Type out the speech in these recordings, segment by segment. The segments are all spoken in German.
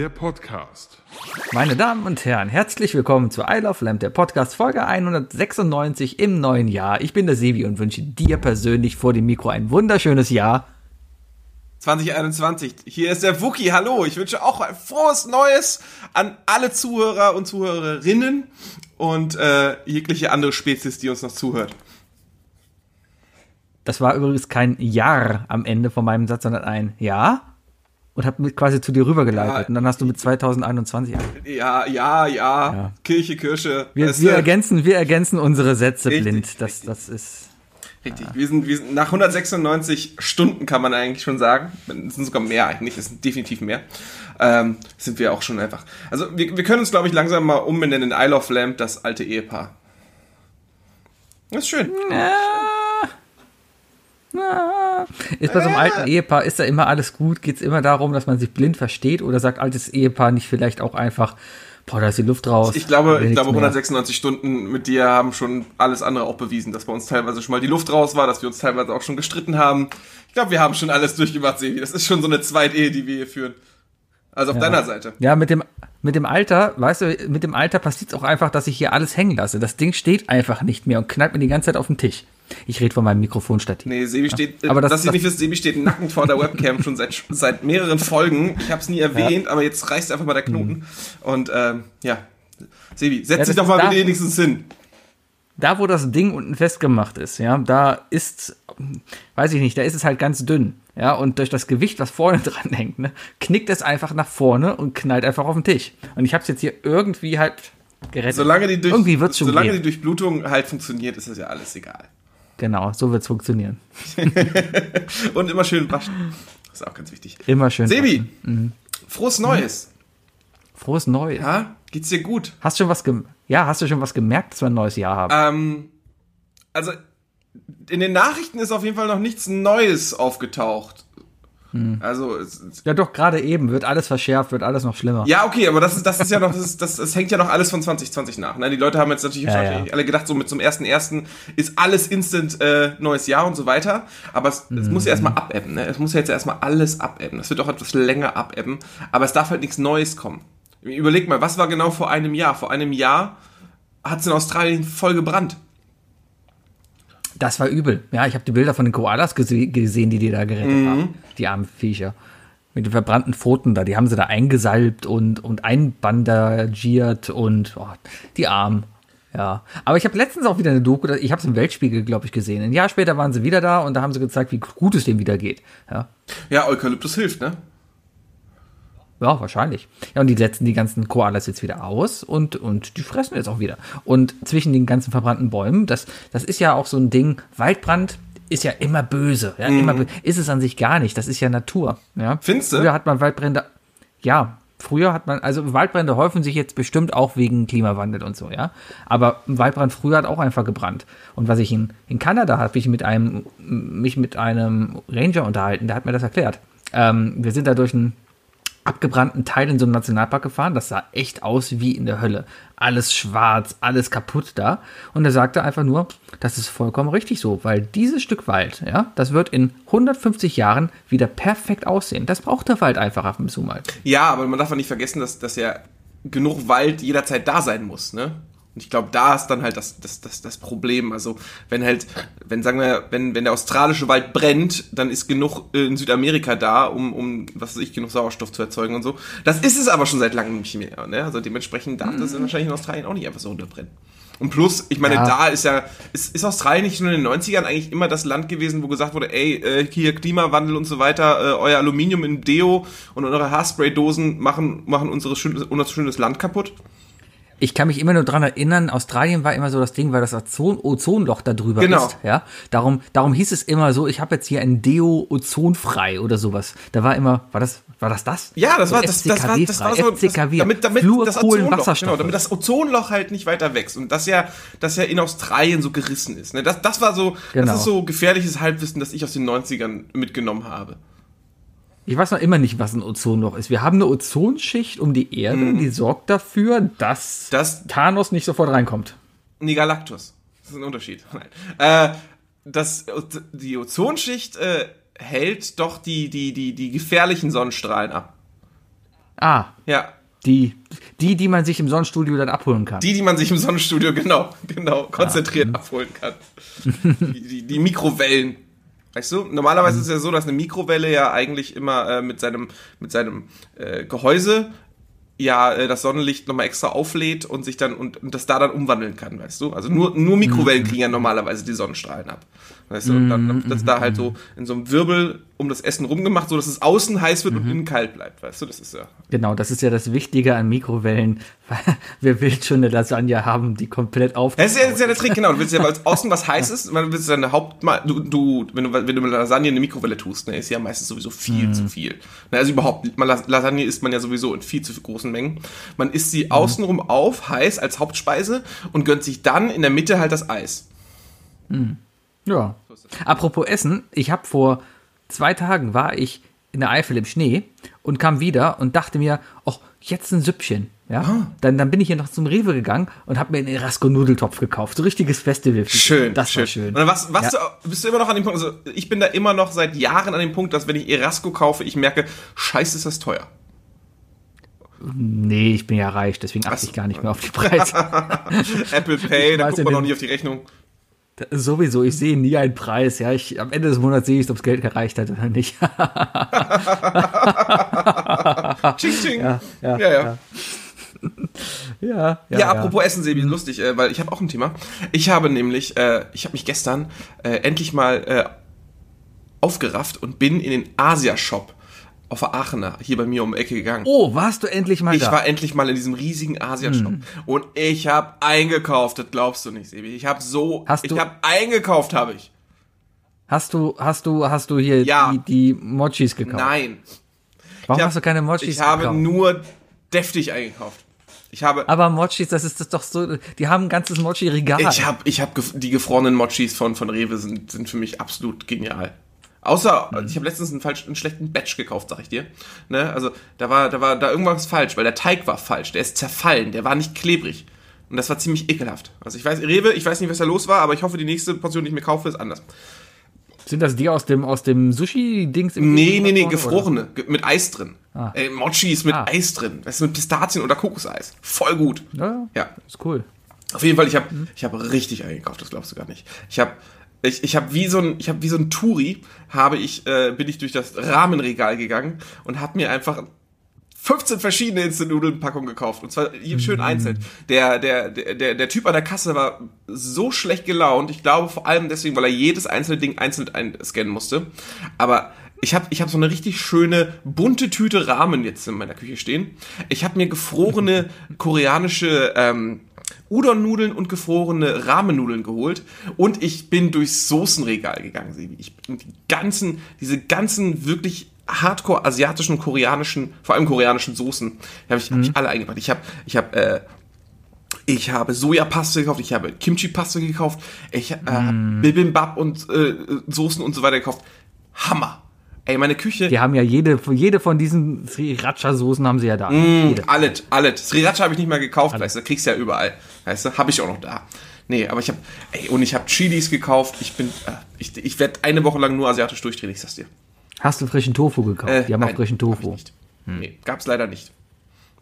Der Podcast. Meine Damen und Herren, herzlich willkommen zu I Love Lamp, der Podcast Folge 196 im neuen Jahr. Ich bin der Sebi und wünsche dir persönlich vor dem Mikro ein wunderschönes Jahr. 2021. Hier ist der Wookie. Hallo. Ich wünsche auch ein frohes Neues an alle Zuhörer und Zuhörerinnen und äh, jegliche andere Spezies, die uns noch zuhört. Das war übrigens kein Jahr am Ende von meinem Satz, sondern ein Ja und habe mit quasi zu dir rübergeleitet. Ja, und dann hast du mit 2021 Ja, ja, ja, ja. Kirche, Kirche. Wir, wir, ergänzen, wir ergänzen unsere Sätze richtig, blind. Das, richtig. das ist. Richtig. Ja. Wir, sind, wir sind nach 196 Stunden kann man eigentlich schon sagen. Es sind sogar mehr eigentlich, es sind definitiv mehr. Ähm, sind wir auch schon einfach. Also wir, wir können uns, glaube ich, langsam mal umbenennen in Isle of Lamp, das alte Ehepaar. Das ist schön. Ja. Ist bei so einem alten Ehepaar, ist da immer alles gut? Geht es immer darum, dass man sich blind versteht? Oder sagt altes Ehepaar nicht vielleicht auch einfach, boah, da ist die Luft raus? Ich glaube, ich glaube 196 Stunden mit dir haben schon alles andere auch bewiesen, dass bei uns teilweise schon mal die Luft raus war, dass wir uns teilweise auch schon gestritten haben. Ich glaube, wir haben schon alles durchgemacht, Sevi. Das ist schon so eine Zweitehe, die wir hier führen. Also auf ja. deiner Seite. Ja, mit dem, mit dem Alter, weißt du, mit dem Alter passiert es auch einfach, dass ich hier alles hängen lasse. Das Ding steht einfach nicht mehr und knallt mir die ganze Zeit auf den Tisch. Ich rede von meinem Mikrofonstativ. Nee, Sebi steht, ja. aber das, das ihr nicht wisst, Sebi steht nackend vor der Webcam schon seit, seit mehreren Folgen. Ich habe es nie erwähnt, ja. aber jetzt reißt einfach mal der Knoten. Mhm. Und ähm, ja, Sebi, setz ja, dich doch mal da, wenigstens hin. Da, wo das Ding unten festgemacht ist, ja, da ist, weiß ich nicht, da ist es halt ganz dünn. Ja, und durch das Gewicht, was vorne dran hängt, ne, knickt es einfach nach vorne und knallt einfach auf den Tisch. Und ich habe es jetzt hier irgendwie halt gerettet. Solange die, durch, Irgendwie wird's schon solange die Durchblutung halt funktioniert, ist das ja alles egal. Genau, so wird es funktionieren. und immer schön waschen. Das ist auch ganz wichtig. Immer schön Sebi, mhm. frohes Neues. Frohes Neues. Ja, geht's dir gut? Hast du schon was ja, hast du schon was gemerkt, dass wir ein neues Jahr haben? Ähm, also in den Nachrichten ist auf jeden Fall noch nichts Neues aufgetaucht. Hm. Also ja, doch gerade eben wird alles verschärft, wird alles noch schlimmer. Ja, okay, aber das ist das ist ja noch das, ist, das, das hängt ja noch alles von 2020 nach. Ne? Die Leute haben jetzt natürlich ja, ja. alle gedacht, so mit zum ersten ersten ist alles instant äh, neues Jahr und so weiter. Aber es, mhm. es muss ja erstmal abebben. Ne? Es muss ja jetzt erstmal alles abebben. Es wird auch etwas länger abebben. Aber es darf halt nichts Neues kommen. Überleg mal, was war genau vor einem Jahr? Vor einem Jahr hat es in Australien voll gebrannt. Das war übel. Ja, ich habe die Bilder von den Koalas gese gesehen, die die da gerettet mhm. haben. Die armen Viecher. Mit den verbrannten Pfoten da. Die haben sie da eingesalbt und, und einbandagiert und oh, die Armen. Ja, aber ich habe letztens auch wieder eine Doku, ich habe es im Weltspiegel, glaube ich, gesehen. Ein Jahr später waren sie wieder da und da haben sie gezeigt, wie gut es dem wieder geht. Ja, ja Eukalyptus hilft, ne? Ja, wahrscheinlich. Ja, und die setzen die ganzen Koalas jetzt wieder aus und, und die fressen jetzt auch wieder. Und zwischen den ganzen verbrannten Bäumen, das, das ist ja auch so ein Ding, Waldbrand ist ja immer böse. Ja, mhm. immer böse. Ist es an sich gar nicht. Das ist ja Natur. Ja. Findest du? Früher hat man Waldbrände, ja, früher hat man, also Waldbrände häufen sich jetzt bestimmt auch wegen Klimawandel und so, ja. Aber ein Waldbrand früher hat auch einfach gebrannt. Und was ich in, in Kanada habe ich mit einem, mich mit einem Ranger unterhalten, der hat mir das erklärt. Ähm, wir sind da durch ein abgebrannten Teil in so einem Nationalpark gefahren. Das sah echt aus wie in der Hölle. Alles schwarz, alles kaputt da. Und er sagte einfach nur, das ist vollkommen richtig so, weil dieses Stück Wald, ja, das wird in 150 Jahren wieder perfekt aussehen. Das braucht der Wald einfach ab und zu mal. Ja, aber man darf auch nicht vergessen, dass, dass ja genug Wald jederzeit da sein muss, ne? Und ich glaube, da ist dann halt das, das, das, das Problem. Also, wenn halt, wenn, sagen wir, wenn, wenn der australische Wald brennt, dann ist genug äh, in Südamerika da, um, um, was weiß ich, genug Sauerstoff zu erzeugen und so. Das ist es aber schon seit langem nicht mehr. Ne? Also dementsprechend darf das mhm. wahrscheinlich in Australien auch nicht einfach so runterbrennen. Und plus, ich meine, ja. da ist ja, ist, ist Australien nicht schon in den 90ern eigentlich immer das Land gewesen, wo gesagt wurde, ey, äh, hier Klimawandel und so weiter, äh, euer Aluminium in Deo und eure Haarspray-Dosen machen, machen unsere schön, unser schönes Land kaputt? Ich kann mich immer nur dran erinnern, Australien war immer so das Ding, weil das Ozon Ozonloch da drüber genau. ist. Ja? Darum, darum hieß es immer so, ich habe jetzt hier ein Deo ozonfrei oder sowas. Da war immer, war das, war das das? Ja, das so war das, das war, das war so, FCKW, damit, damit das Ozonloch, genau, damit das Ozonloch halt nicht weiter wächst und das ja, das ja in Australien so gerissen ist. Ne? Das, das war so, genau. das ist so gefährliches Halbwissen, das ich aus den 90ern mitgenommen habe. Ich weiß noch immer nicht, was ein Ozonloch ist. Wir haben eine Ozonschicht um die Erde, mhm. die sorgt dafür, dass das Thanos nicht sofort reinkommt. Nee, Galactus. Das ist ein Unterschied. Äh, das, die Ozonschicht äh, hält doch die, die, die, die gefährlichen Sonnenstrahlen ab. Ah, Ja. die, die, die man sich im Sonnenstudio dann abholen kann. Die, die man sich im Sonnenstudio genau, genau, konzentriert abholen kann. die, die, die Mikrowellen. Weißt du, normalerweise ist es ja so, dass eine Mikrowelle ja eigentlich immer äh, mit seinem, mit seinem äh, Gehäuse ja äh, das Sonnenlicht nochmal extra auflädt und sich dann und, und das da dann umwandeln kann, weißt du? Also nur, nur Mikrowellen kriegen ja normalerweise die Sonnenstrahlen ab. Weißt du, und dann wird das da halt so in so einem Wirbel um das Essen rumgemacht, so dass es außen heiß wird und innen kalt bleibt, weißt du? Das ist ja. Genau, das ist ja das Wichtige an Mikrowellen. Wer will schon eine Lasagne haben, die komplett auf. Das ist ja, das ist ja der Trick, genau. Du willst ja, weil es außen was heiß ist, weil du willst deine Hauptmal, du, du, wenn du, wenn du eine Lasagne in eine Mikrowelle tust, ne, ist ja meistens sowieso viel zu viel. Ne, also überhaupt, Lasagne isst man ja sowieso in viel zu großen Mengen. Man isst sie außenrum auf, heiß als Hauptspeise und gönnt sich dann in der Mitte halt das Eis. Ja. Apropos Essen, ich habe vor zwei Tagen war ich in der Eifel im Schnee und kam wieder und dachte mir, ach, jetzt ein Süppchen. Ja, Ah. dann, dann bin ich hier noch zum Rewe gegangen und habe mir einen Erasco-Nudeltopf gekauft. So richtiges Festival. Schön, das schön. war schön. Und dann was, was Ja. du, bist du immer noch an dem Punkt, also ich bin da immer noch seit Jahren an dem Punkt, dass wenn ich Erasco kaufe, ich merke, scheiße, ist das teuer. Nee, ich bin ja reich, deswegen achte ich gar nicht mehr auf die Preise. Apple Pay, da guckt man noch nicht auf die Rechnung. Sowieso, ich sehe nie einen Preis. Ja, ich, am Ende des Monats sehe ich, ob das Geld gereicht hat oder nicht. Ching, ching. ja, ja, ja. ja. ja, Ja, apropos Essen, Sebi, lustig, äh, weil ich habe auch ein Thema. Ich habe nämlich, äh, ich habe mich gestern äh, endlich mal äh, aufgerafft und bin in den Asia-Shop auf Aachener, hier bei mir um die Ecke gegangen. Oh, warst du endlich mal Ich da? war endlich mal in diesem riesigen Asia-Shop und ich habe eingekauft, das glaubst du nicht, Sebi. Ich habe so, Hast ich habe eingekauft, habe ich. Hast du, hast du, hast du hier Ja. die, die Mochis gekauft? Nein, Warum ich hab- hast du keine Mochis ich habe gekauft? nur deftig eingekauft. Ich habe Aber Mochis, das ist das doch so, die haben ein ganzes Mochi-Regal. Ich habe ich hab gef die gefrorenen Mochis von, von Rewe sind, sind für mich absolut genial. Außer, ich habe letztens einen, falsch, einen schlechten Batch gekauft, sag ich dir. Ne? Also da war, da war da irgendwas falsch, weil der Teig war falsch. Der ist zerfallen, der war nicht klebrig. Und das war ziemlich ekelhaft. Also ich weiß, Rewe, ich weiß nicht, was da los war, aber ich hoffe, die nächste Portion, die ich mir kaufe, ist anders. Sind das die aus dem, aus dem Sushi-Dings? im Nee, nee, nee, Oder? gefrorene, ge mit Eis drin. Äh, Mochis mit Ah. Eis drin. Das ist mit Pistazien oder Kokoseis. Voll gut. Ja, ja, ist cool. Auf jeden Fall, ich habe ich hab richtig eingekauft, das glaubst du gar nicht. Ich habe ich, ich hab wie so ein ich habe wie so ein Touri habe ich äh, bin ich durch das Rahmenregal gegangen und habe mir einfach 15 verschiedene Instant-Nudeln-Packungen gekauft. Und zwar hier schön einzeln. Der, der, der, der, der Typ an der Kasse war so schlecht gelaunt. Ich glaube vor allem deswegen, weil er jedes einzelne Ding einzeln einscannen musste. Aber ich habe ich hab so eine richtig schöne bunte Tüte Ramen jetzt in meiner Küche stehen. Ich habe mir gefrorene koreanische ähm, Udon-Nudeln und gefrorene Rahmennudeln geholt und ich bin durchs Soßenregal gegangen, Sebi. Ich bin die ganzen, diese ganzen wirklich hardcore asiatischen, koreanischen, vor allem koreanischen Soßen, die habe ich, hab ich alle eingepackt. Ich habe, ich habe, äh, ich habe Sojapaste gekauft, ich habe Kimchi-Paste gekauft, ich äh, hab Bibimbap und äh, Soßen und so weiter gekauft. Hammer. Ey, meine Küche, Die haben ja jede, jede von diesen Sriracha-Soßen haben sie ja da. Jede. Alles, alles. Sriracha habe ich nicht mehr gekauft, weißt du, kriegst du ja überall. Weißt du, habe ich auch noch da. Nee, aber ich habe, ey, und ich habe Chilis gekauft. Ich bin, äh, ich, ich werde eine Woche lang nur asiatisch durchdrehen, ich sag's dir. Hast du frischen Tofu gekauft? Äh, die haben nein, auch frischen Tofu. nicht. Nee, gab's leider nicht.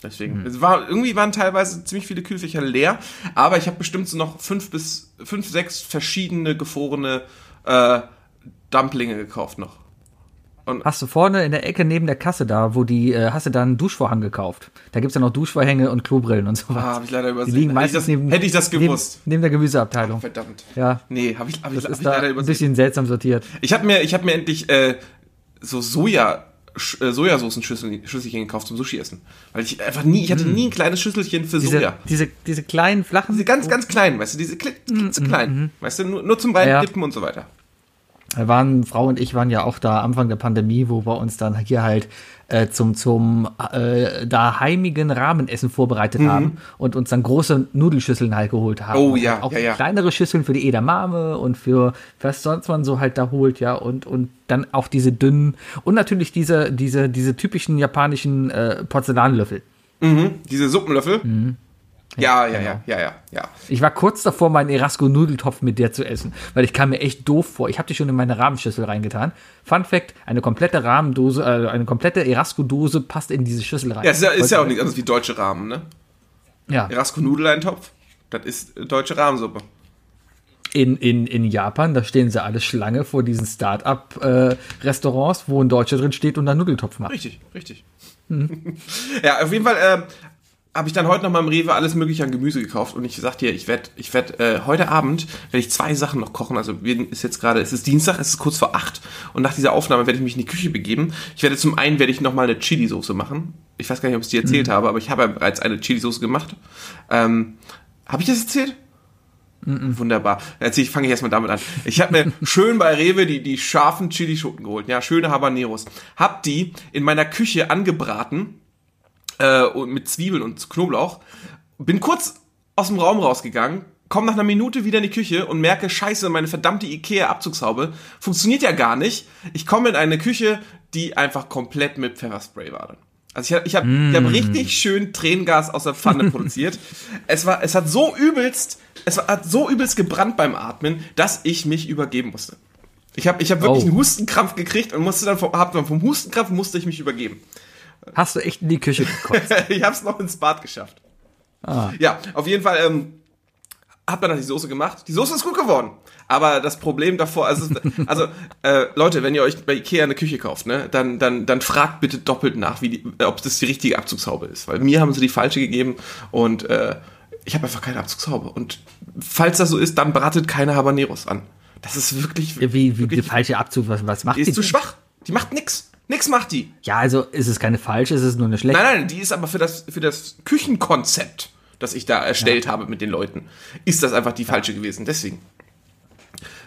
Deswegen, es war, irgendwie waren teilweise ziemlich viele Kühlfächer leer, aber ich habe bestimmt so noch fünf bis, fünf, sechs verschiedene gefrorene äh, Dumplinge gekauft noch. Hast du vorne in der Ecke neben der Kasse da, wo die, äh, hast du da einen Duschvorhang gekauft? Da gibt's ja noch Duschvorhänge und Klobrillen und sowas. Ah, habe ich leider die übersehen. liegen hätte, ich meistens das, neben, hätte ich das gewusst. Neben, neben der Gemüseabteilung. Verdammt. Ja, Nee, habe ich, hab ich, das hab ist ich da leider ein übersehen. bisschen seltsam sortiert. Ich habe mir, ich hab mir endlich äh, so Soja, äh, Sojasoßen-Schüsselchen Schüsselchen gekauft zum Sushi-Essen. Weil ich einfach nie, ich hatte nie ein kleines Schüsselchen für Mm. Diese, Soja. diese, diese kleinen, flachen. Diese ganz, ganz kleinen, weißt du, diese kli- klitzekleinen. Weißt du, nur, nur zum Reindippen und so weiter. Waren, Frau und ich waren ja auch da Anfang der Pandemie, wo wir uns dann hier halt äh, zum, zum äh, da heimigen Rahmenessen vorbereitet haben und uns dann große Nudelschüsseln halt geholt haben. Mhm. Oh ja, auch ja, ja. kleinere Schüsseln für die Edamame und für was sonst man so halt da holt, ja. Und, und dann auch diese dünnen und natürlich diese, diese, diese typischen japanischen äh, Porzellanlöffel. Mhm. Diese Suppenlöffel. Ja, ja, ja, ja, ja, ja. Ich war kurz davor, meinen Erasco-Nudeltopf mit der zu essen, weil ich kam mir echt doof vor. Ich habe die schon in meine Rahmenschüssel reingetan. Fun Fact, eine komplette Rahmendose, äh, eine komplette Erasco-Dose passt in diese Schüssel rein. Ja, ist ja, ist ja auch nichts anderes wie deutsche Rahmen, ne? Ja. Erasco-Nudeleintopf, das ist äh, deutsche Rahmensuppe. In, in, in Japan, da stehen sie alle Schlange vor diesen Start-up-Restaurants, wo ein Deutscher drin steht und einen Nudeltopf macht. Richtig, richtig. ja, auf jeden Fall äh, habe ich dann heute noch mal im Rewe alles mögliche an Gemüse gekauft und ich sag dir, ich werde ich werd, äh, heute Abend werde ich zwei Sachen noch kochen. Also wir, ist jetzt gerade, es ist Dienstag, es ist kurz vor acht und nach dieser Aufnahme werde ich mich in die Küche begeben. Ich werde zum einen werde ich noch mal eine Chili-Soße machen. Ich weiß gar nicht, ob ich es dir erzählt habe, aber ich habe ja bereits eine Chili-Soße gemacht. Ähm, habe ich das erzählt? Wunderbar. Jetzt fange ich erstmal damit an. Ich habe mir schön bei Rewe die, die scharfen Chilischoten geholt. Ja, schöne Habaneros. Hab die in meiner Küche angebraten äh, und mit Zwiebeln und Knoblauch. Bin kurz aus dem Raum rausgegangen, komm nach einer Minute wieder in die Küche und merke, scheiße, meine verdammte Ikea-Abzugshaube funktioniert ja gar nicht. Ich komme in eine Küche, die einfach komplett mit Pfefferspray war. Also ich, ich habe ich hab richtig schön Tränengas aus der Pfanne produziert. Es war, es hat so übelst, es hat so übelst gebrannt beim Atmen, dass ich mich übergeben musste. Ich habe ich hab wirklich Oh. einen Hustenkrampf gekriegt und musste dann vom, hab dann vom Hustenkrampf musste ich mich übergeben. Hast du echt in die Küche gekotzt? ich habe es noch ins Bad geschafft. Ah. Ja, auf jeden Fall ähm, hat man dann die Soße gemacht. Die Soße ist gut geworden. Aber das Problem davor, also, also äh, Leute, wenn ihr euch bei Ikea eine Küche kauft, ne, dann, dann, dann fragt bitte doppelt nach, wie die, ob das die richtige Abzugshaube ist. Weil mir haben sie die falsche gegeben und äh, ich habe einfach keine Abzugshaube. Und falls das so ist, dann bratet keine Habaneros an. Das ist wirklich, Wie, wie der wirklich falsche Abzug, was, was macht die die? ist zu schwach. Die macht nix. Nix macht die. Ja, also ist es keine falsche, ist es nur eine schlechte. Nein, nein, die ist aber für das, für das Küchenkonzept, das ich da erstellt habe mit den Leuten, ist das einfach die falsche gewesen. Deswegen.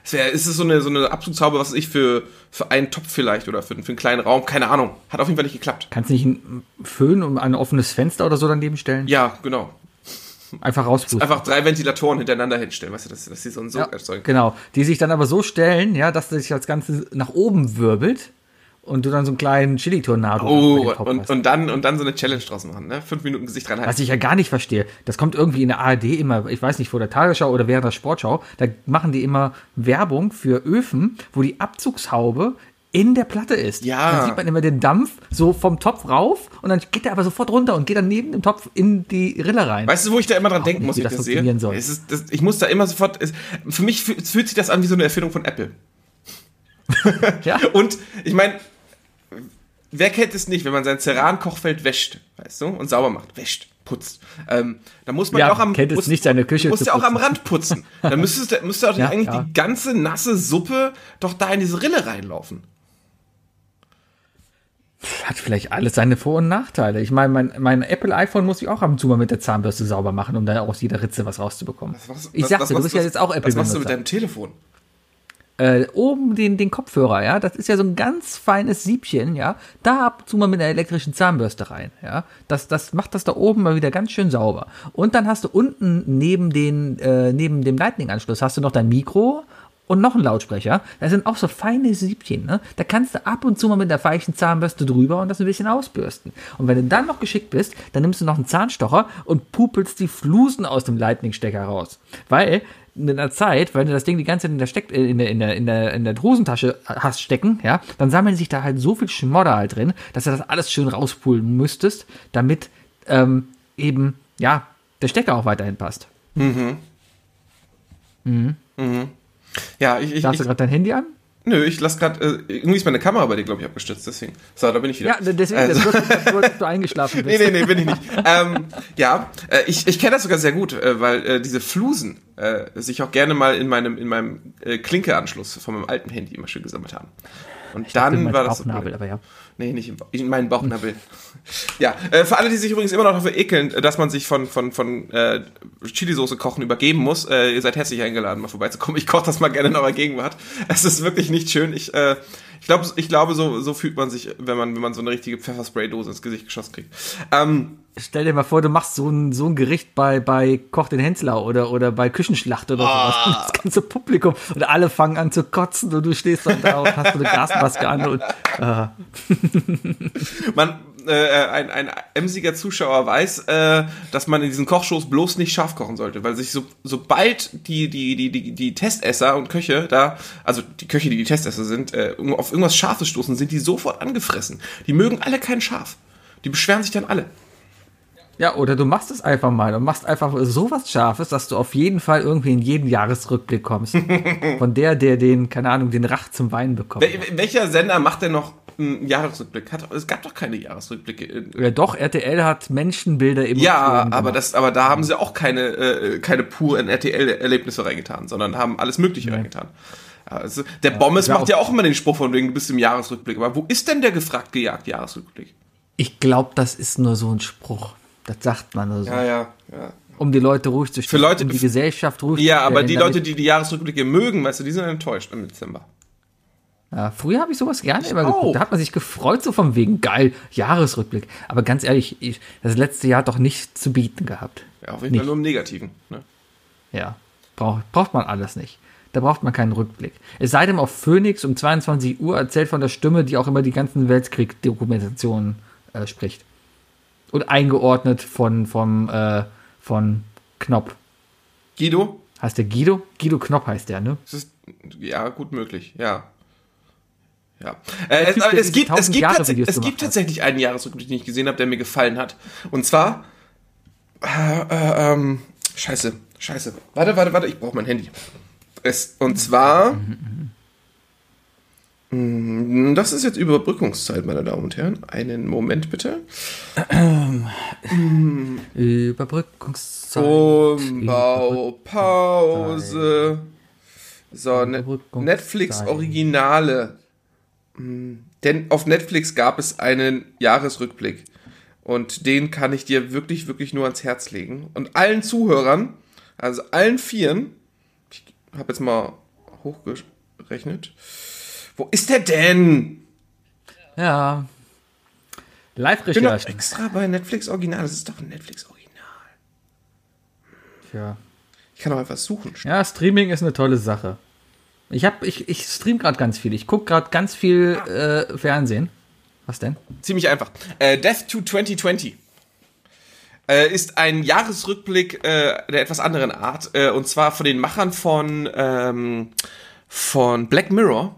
Es wär, ist es so eine, so eine Abzugshaube, was ich, für, für einen Topf vielleicht oder für, für einen kleinen Raum, keine Ahnung. Hat auf jeden Fall nicht geklappt. Kannst du nicht einen Föhn und ein offenes Fenster oder so daneben stellen? Ja, genau. Einfach rauspusten. Einfach drei Ventilatoren hintereinander hinstellen, weißt du, dass, dass sie so einen Sog Ja, erzeugen. genau. Die sich dann aber so stellen, ja, dass sich das Ganze nach oben wirbelt und du dann so einen kleinen Chili-Tornado Oh, und, und, dann, und dann so eine Challenge draus machen, ne? Fünf Minuten Gesicht dran halten. Was ich ja gar nicht verstehe, das kommt irgendwie in der ARD immer, ich weiß nicht, vor der Tagesschau oder während der Sportschau, da machen die immer Werbung für Öfen, wo die Abzugshaube in der Platte ist. Ja. Da sieht man immer den Dampf so vom Topf rauf und dann geht der aber sofort runter und geht dann neben dem Topf in die Rille rein. Weißt du, wo ich da immer dran denken muss, wie ich das das sehe? funktionieren soll. Ist, das, ich muss da immer sofort. Es, für mich fühlt, fühlt sich das an wie so eine Erfindung von Apple. ja? Und ich meine, wer kennt es nicht, wenn man sein Ceran-Kochfeld wäscht, weißt du, und sauber macht, wäscht, putzt. Ähm, da muss man Ja, auch am kennt muss, nicht, seine Küche zu ja auch am. Rand putzen. Dann müsstest müsste doch Ja, eigentlich ja. die ganze nasse Suppe doch da in diese Rille reinlaufen. Hat vielleicht alles seine Vor- und Nachteile. Ich meine, mein, mein Apple iPhone muss ich auch ab und zu mal mit der Zahnbürste sauber machen, um da aus jeder Ritze was rauszubekommen. Was- ich was- sagte, was du machst bist ja jetzt auch Was machst du mit deinem Telefon? Äh, oben den, den Kopfhörer, ja, das ist ja so ein ganz feines Siebchen, ja, da ab und zu mal mit einer elektrischen Zahnbürste rein, ja, das, das macht das da oben mal wieder ganz schön sauber. Und dann hast du unten neben den, äh, neben dem Lightning-Anschluss hast du noch dein Mikro und noch einen Lautsprecher. Das sind auch so feine Siebchen, ne? Da kannst du ab und zu mal mit der weichen Zahnbürste drüber und das ein bisschen ausbürsten. Und wenn du dann noch geschickt bist, dann nimmst du noch einen Zahnstocher und pupelst die Flusen aus dem Lightning-Stecker raus. Weil in der Zeit, wenn du das Ding die ganze Zeit in der, Steck, äh, in der, in der, in der, in der Hosentasche hast stecken, ja, dann sammeln sich da halt so viel Schmodder halt drin, dass du das alles schön rauspulen müsstest, damit ähm, eben, ja, der Stecker auch weiterhin passt. Ja, ich, ich, Da hast du gerade dein Handy an? Nö, ich lass gerade, äh, irgendwie ist meine Kamera bei dir, glaube ich, abgestürzt, deswegen. So, da bin ich wieder. Ja, deswegen, Also- das wird, du eingeschlafen Nee, bist. nee, nee, bin ich nicht. ähm, ja, äh, ich, ich kenne das sogar sehr gut, äh, weil äh, diese Flusen äh, sich auch gerne mal in meinem, in meinem äh, Klinkeanschluss von meinem alten Handy immer schön gesammelt haben. Und In dann meinem war das. Bauchnabel, aber ja. Nee, nicht in meinen Bauchnabel. ja, äh, für alle, die sich übrigens immer noch dafür ekeln, äh, dass man sich von, von, von äh, Chilisauce kochen übergeben muss, äh, ihr seid herzlich eingeladen, mal vorbeizukommen. Ich koche das mal gerne in eurer Gegenwart. Es ist wirklich nicht schön. Ich, äh, ich, glaub, ich glaube, so, so fühlt man sich, wenn man, wenn man so eine richtige Pfefferspray-Dose ins Gesicht geschossen kriegt. Ähm, Stell dir mal vor, du machst so ein, so ein Gericht bei, bei Koch den Hensler oder, oder bei Küchenschlacht oder sowas. Und das ganze Publikum und alle fangen an zu kotzen und du stehst dann da und hast so eine Gasmaske an und äh, Man, äh, ein, ein emsiger Zuschauer weiß, äh, dass man in diesen Kochshows bloß nicht scharf kochen sollte, weil sich so, sobald die, die, die, die, die Testesser und Köche da, also die Köche, die die Testesser sind, äh, auf irgendwas Scharfes stoßen, sind die sofort angefressen. Die mögen alle kein Scharf. Die beschweren sich dann alle. Ja, oder du machst es einfach mal und machst einfach sowas Scharfes, dass du auf jeden Fall irgendwie in jeden Jahresrückblick kommst. Von der, der den, keine Ahnung, den Rach zum Wein bekommt. Wel welcher Sender macht denn noch einen Jahresrückblick? Hat, es gab doch keine Jahresrückblicke. Ja, doch, RTL hat Menschenbilder im Ja, aber das, aber da haben sie auch keine, äh, keine puren RTL-Erlebnisse reingetan, sondern haben alles Mögliche Nee. reingetan. Also, der Bommes ja, macht auch- ja auch immer den Spruch von wegen, du bist im Jahresrückblick. Aber wo ist denn der gefragt gejagt Jahresrückblick? Ich glaube, das ist nur so ein Spruch. Das sagt man nur so. Ja, ja, ja. Um die Leute ruhig zu stellen. Leute- um die Gesellschaft ruhig Ja, zu aber stellen, die damit- Leute, die die Jahresrückblicke mögen, weißt du, die sind enttäuscht im Dezember. Ja, früher habe ich sowas gerne immer auch. geguckt. Da hat man sich gefreut, so von wegen, geil, Jahresrückblick. Aber ganz ehrlich, ich, das letzte Jahr hat doch nicht zu bieten gehabt. Ja, auf jeden Fall nur im Negativen. Ne? Ja, braucht, braucht man alles nicht. Da braucht man keinen Rückblick. Es sei denn, auf Phoenix um 22 Uhr erzählt von der Stimme, die auch immer die ganzen Weltkrieg-Dokumentationen äh, spricht. Und eingeordnet von, vom, äh, von Knopp. Guido? Heißt der Guido? Guido Knopp heißt der, ne? Ist, ja, gut möglich, ja. Ja. Äh, es, Typ, es, gibt, es, 1000 gibt, tats es gibt tatsächlich einen Jahresrückblick, den ich gesehen habe, der mir gefallen hat. Und zwar. Äh, äh, ähm, scheiße, scheiße. Warte, warte, warte, ich brauche mein Handy. Es, und zwar. Mm, Das ist jetzt Überbrückungszeit, meine Damen und Herren. Einen Moment bitte. Überbrückungszeit. Umbau, Pause. So, ne Überbrückungszeit. Netflix Originale. Hm, Denn auf Netflix gab es einen Jahresrückblick. Und den kann ich dir wirklich, wirklich nur ans Herz legen. Und allen Zuhörern, also allen Vieren, ich habe jetzt mal hochgerechnet. Wo ist der denn? Ja. Ich bin doch Live-Recherchen. extra bei Netflix Original. Das ist doch ein Netflix Original. Ja. Ich kann doch einfach suchen. ja, Streaming ist eine tolle Sache. Ich, hab, ich, ich stream gerade ganz viel. Ich gucke gerade ganz viel äh, Fernsehen. Was denn? Ziemlich einfach. Äh, Death to 2020 äh, ist ein Jahresrückblick äh, der etwas anderen Art. Äh, und zwar von den Machern von, ähm, von Black Mirror.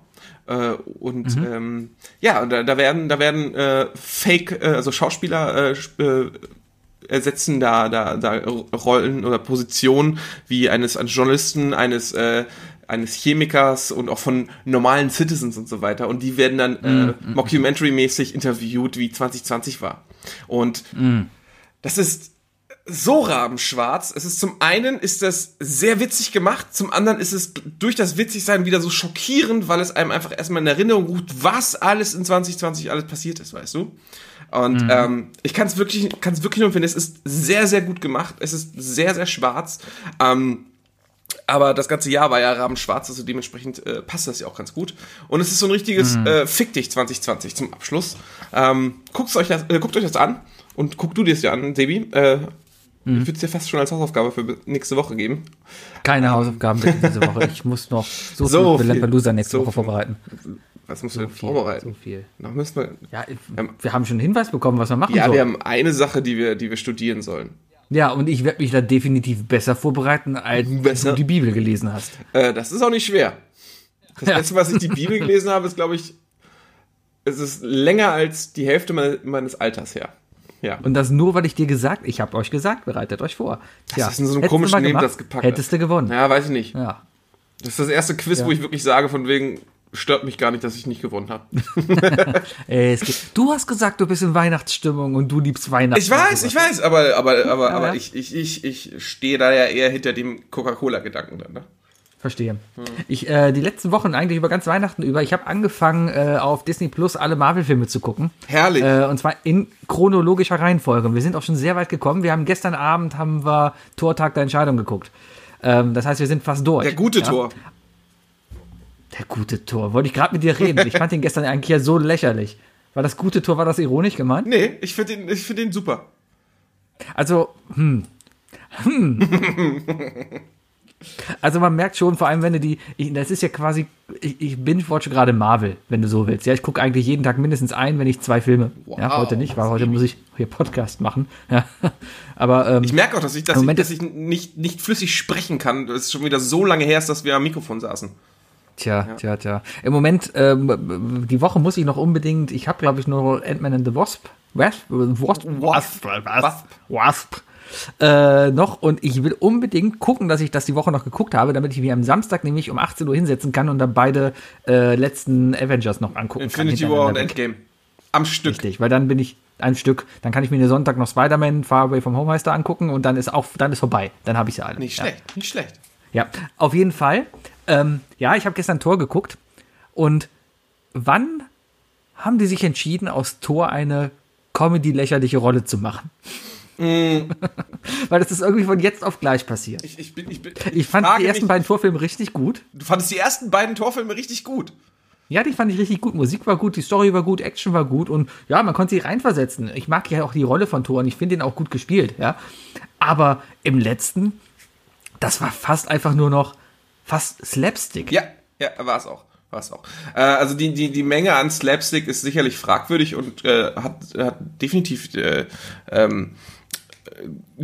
Äh, und ähm, ja, da, da werden, da werden äh, Fake, äh, also Schauspieler äh, äh, ersetzen da, da, da Rollen oder Positionen wie eines, eines Journalisten, eines, äh, eines Chemikers und auch von normalen Citizens und so weiter. Und die werden dann äh, Mockumentary-mäßig interviewt, wie 2020 war. Und das ist so rabenschwarz. Es ist zum einen ist das sehr witzig gemacht, zum anderen ist es durch das Witzigsein wieder so schockierend, weil es einem einfach erstmal in Erinnerung ruft, was alles in 2020 alles passiert ist, weißt du? Und ähm, ich kann es wirklich, kann es wirklich nur empfehlen. Es ist sehr, sehr gut gemacht. Es ist sehr, sehr schwarz. Ähm, aber das ganze Jahr war ja rabenschwarz, also dementsprechend äh, passt das ja auch ganz gut. Und es ist so ein richtiges äh, Fick dich 2020 zum Abschluss. Ähm, guckt euch das, äh, guckt euch das an und guck du dir es dir an, Debbie. Äh, Ich würde es dir fast schon als Hausaufgabe für nächste Woche geben. Keine Hausaufgaben bitte diese Woche. Ich muss noch so, So viel für. Lampelusa nächste So Woche vorbereiten. Was musst du So denn viel, vorbereiten? So viel. Noch müssen wir, Ja, wir haben schon einen Hinweis bekommen, was wir machen ja, sollen. wir haben eine Sache, die wir, die wir studieren sollen. Ja, und ich werde mich da definitiv besser vorbereiten, als Besser? du die Bibel gelesen hast. Äh, das ist auch nicht schwer. Das Ja. letzte, was ich die Bibel gelesen habe, ist, glaube ich, es ist länger als die Hälfte meine, meines Alters her. Ja. Und das nur, weil ich dir gesagt, ich habe euch gesagt, bereitet euch vor. Tja, ist in so einem komischen Nebensatz gepackt. Hättest du gewonnen. Ja. Ja, weiß ich nicht. Das ist das erste Quiz, Ja. wo ich wirklich sage, von wegen, stört mich gar nicht, dass ich nicht gewonnen habe. Du hast gesagt, du bist in Weihnachtsstimmung und du liebst Weihnachten. Ich weiß, ich weiß, aber, aber, aber, aber ja. ich, ich, ich, ich stehe da ja eher hinter dem Coca-Cola-Gedanken dann, ne? Verstehe. Hm. Ich, äh, die letzten Wochen, eigentlich über ganz Weihnachten über, ich habe angefangen, äh, auf Disney Plus alle Marvel-Filme zu gucken. Herrlich. Äh, und zwar in chronologischer Reihenfolge. Wir sind auch schon sehr weit gekommen. Wir haben gestern Abend haben wir Tortag der Entscheidung geguckt. Ähm, das heißt, wir sind fast durch. Der gute ja? Tor. Der gute Tor. Wollte ich gerade mit dir reden. Ich fand den gestern eigentlich ja so lächerlich. War das gute Tor, war das ironisch gemeint? Nee, ich finde den, ich find den super. Also, hm. Hm. Also man merkt schon, vor allem wenn du die, ich, das ist ja quasi, ich, ich binge-watche gerade Marvel, wenn du so willst. Ja, ich gucke eigentlich jeden Tag mindestens ein, wenn nicht zwei Filme. Wow, ja, heute nicht, weil heute muss ich hier Podcast machen. Ja. Aber ähm, Ich merke auch, dass ich, dass Im ich, Moment dass ich nicht, nicht flüssig sprechen kann. Das ist schon wieder so lange her, dass wir am Mikrofon saßen. Tja, tja, tja. Im Moment, ähm, die Woche muss ich noch unbedingt, ich habe glaube ich nur Ant-Man and the Wasp. Wasp? Wasp? Wasp? Wasp? Wasp. Äh, noch und ich will unbedingt gucken, dass ich das die Woche noch geguckt habe, damit ich mich am Samstag nämlich um 18 Uhr hinsetzen kann und dann beide äh, letzten Avengers noch angucken Infinity kann. War und. Endgame. Am Stück. Richtig, weil dann bin ich ein Stück, dann kann ich mir den Sonntag noch Spider-Man Far Away from Home heißt er angucken und dann ist auch, dann ist vorbei. Dann habe ich sie alle. Nicht ja. schlecht, nicht schlecht. Ja, auf jeden Fall. Ähm, ja, ich habe gestern Tor geguckt. Und wann haben die sich entschieden, aus Tor eine Comedy-lächerliche Rolle zu machen? Weil das ist irgendwie von jetzt auf gleich passiert. Ich, ich, bin, ich, bin, Ich fand die ersten mich, beiden Torfilme richtig gut. Du fandest die ersten beiden Torfilme richtig gut. Ja, die fand ich richtig gut. Musik war gut, die Story war gut, Action war gut und ja, man konnte sich reinversetzen. Ich mag ja auch die Rolle von Thor und ich finde ihn auch gut gespielt, ja. Aber im letzten, das war fast einfach nur noch fast Slapstick. Ja, ja, war es auch. War es auch. Äh, also die, die, die Menge an Slapstick ist sicherlich fragwürdig und äh, hat, hat definitiv äh, ähm, äh,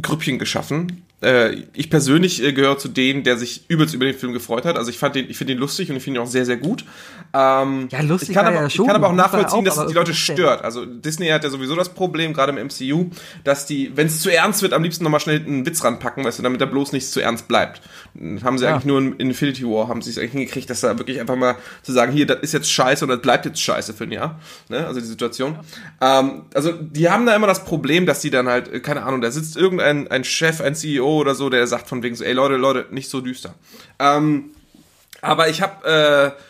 Grüppchen geschaffen. Äh, ich persönlich äh, gehöre zu denen, der sich übelst über den Film gefreut hat. Also ich fand den, ich finde ihn lustig und ich finde ihn auch sehr, sehr gut. Ähm, Ja, lustig ich kann, aber, er ich schon. kann aber auch nachvollziehen, auch, dass es die Leute stört. Also Disney hat ja sowieso das Problem, gerade im MCU, dass die, wenn es zu ernst wird, am liebsten nochmal schnell einen Witz ranpacken, weißt du, damit er bloß nicht zu ernst bleibt. Haben sie Ja. eigentlich nur in Infinity War, haben sie es eigentlich hingekriegt, dass da wirklich einfach mal zu sagen, hier, das ist jetzt scheiße und das bleibt jetzt scheiße für ein Jahr. Ne? Also die Situation. Ähm, also die haben da immer das Problem, dass die dann halt, äh, keine Ahnung, da sitzt irgendein ein Chef, ein CEO oder so, der sagt von wegen so, ey Leute, Leute, nicht so düster. Ähm, aber ich habe äh,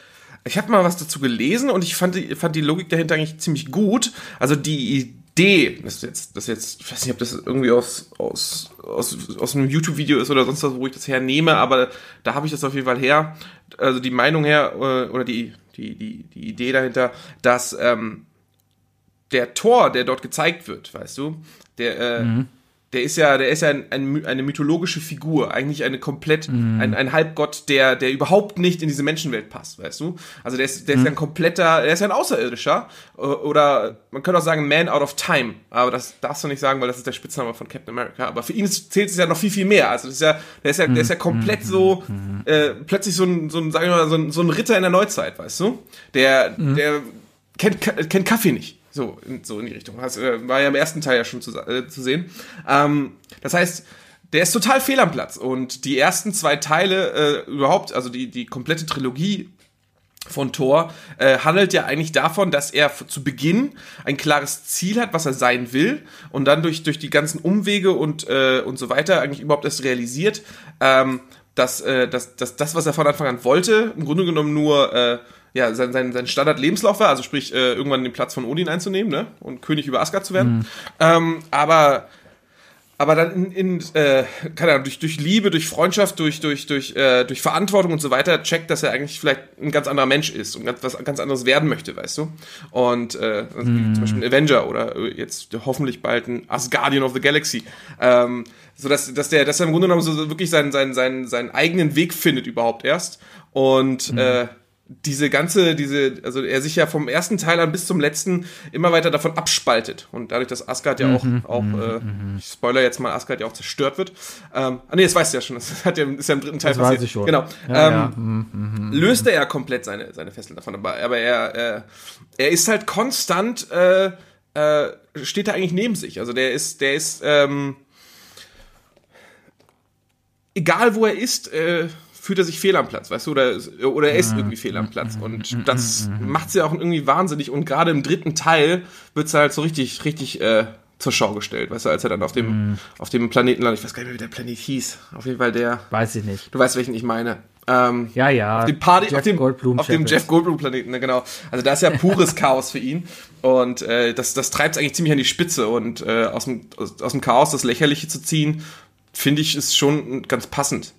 ich habe mal was dazu gelesen und ich fand die, fand die Logik dahinter eigentlich ziemlich gut. Also die Idee, das ist jetzt, das ist jetzt, ich weiß nicht, ob das irgendwie aus, aus, aus, aus einem YouTube-Video ist oder sonst was, wo ich das hernehme, aber da habe ich das auf jeden Fall her. Also die Meinung her, äh, oder die, die, die, die Idee dahinter, dass ähm, der Tor, der dort gezeigt wird, weißt du, der, äh, der ist ja, der ist ja ein, ein, eine mythologische Figur, eigentlich eine komplett, ein, ein Halbgott, der, der überhaupt nicht in diese Menschenwelt passt, weißt du? Also der ist, der ist ja ein kompletter, der ist ja ein Außerirdischer, äh, oder man könnte auch sagen Man out of time, aber das darfst du nicht sagen, weil das ist der Spitzname von Captain America, aber für ihn ist, zählt es ja noch viel, viel mehr, also das ist ja, der ist ja, der ist ja komplett so, äh, plötzlich so ein, so ein, sagen wir mal, so ein, so ein Ritter in der Neuzeit, weißt du? Der, der kennt, kennt Kaffee nicht. So, in, so in die Richtung. Das äh, war ja im ersten Teil ja schon zu, äh, zu sehen. Ähm, das heißt, der ist total fehl am Platz. Und die ersten zwei Teile äh, überhaupt, also die, die komplette Trilogie von Thor, äh, handelt ja eigentlich davon, dass er zu Beginn ein klares Ziel hat, was er sein will, und dann durch, durch die ganzen Umwege und, äh, und so weiter eigentlich überhaupt erst realisiert, ähm, dass, äh, dass, dass das, was er von Anfang an wollte, im Grunde genommen nur äh, ja, sein, sein, sein Standard-Lebenslauf war, also sprich, äh, irgendwann den Platz von Odin einzunehmen ne? und König über Asgard zu werden. Ähm, aber aber dann in, in äh, keine Ahnung, durch, durch Liebe, durch Freundschaft, durch, durch, durch, äh, durch Verantwortung und so weiter checkt, dass er eigentlich vielleicht ein ganz anderer Mensch ist und ganz, was ganz anderes werden möchte, weißt du? Und äh, wie zum Beispiel ein Avenger oder äh, jetzt hoffentlich bald ein Asgardian of the Galaxy. Ähm, so dass, dass der, dass er im Grunde genommen so wirklich seinen, seinen, seinen, seinen eigenen Weg findet überhaupt erst. Und äh, diese ganze, diese, also er sich ja vom ersten Teil an bis zum letzten immer weiter davon abspaltet. Und dadurch, dass Asgard ja auch, auch äh, ich spoiler jetzt mal, Asgard ja auch zerstört wird. Ähm, ah nee, das weißt du ja schon, das hat ja, ist ja im dritten Teil Das weiß passiert. ich schon. Genau. Ja, ähm, ja. Löst er ja komplett seine, seine Fesseln davon. Aber, aber er, äh, er ist halt konstant, äh, äh, steht da eigentlich neben sich. Also der ist, der ist, ähm, egal wo er ist, äh, fühlt er sich fehl am Platz, weißt du, oder, oder er ist irgendwie fehl am Platz. Und das macht sie auch irgendwie wahnsinnig. Und gerade im dritten Teil wird halt so richtig, richtig äh, zur Schau gestellt, weißt du, als er dann auf dem, auf dem Planeten landet. Ich weiß gar nicht mehr, wie der Planet hieß. Auf jeden Fall der, Weiß ich nicht. du weißt, welchen ich meine. Ähm, Ja, ja. auf dem Party, Jeff auf dem, Goldblum auf dem. Jeff Goldblum Planeten, ne, genau. Also da ist ja pures Chaos für ihn und äh, das, das treibt es eigentlich ziemlich an die Spitze und äh, aus, dem, aus, aus dem Chaos das Lächerliche zu ziehen, finde ich, ist schon ganz passend.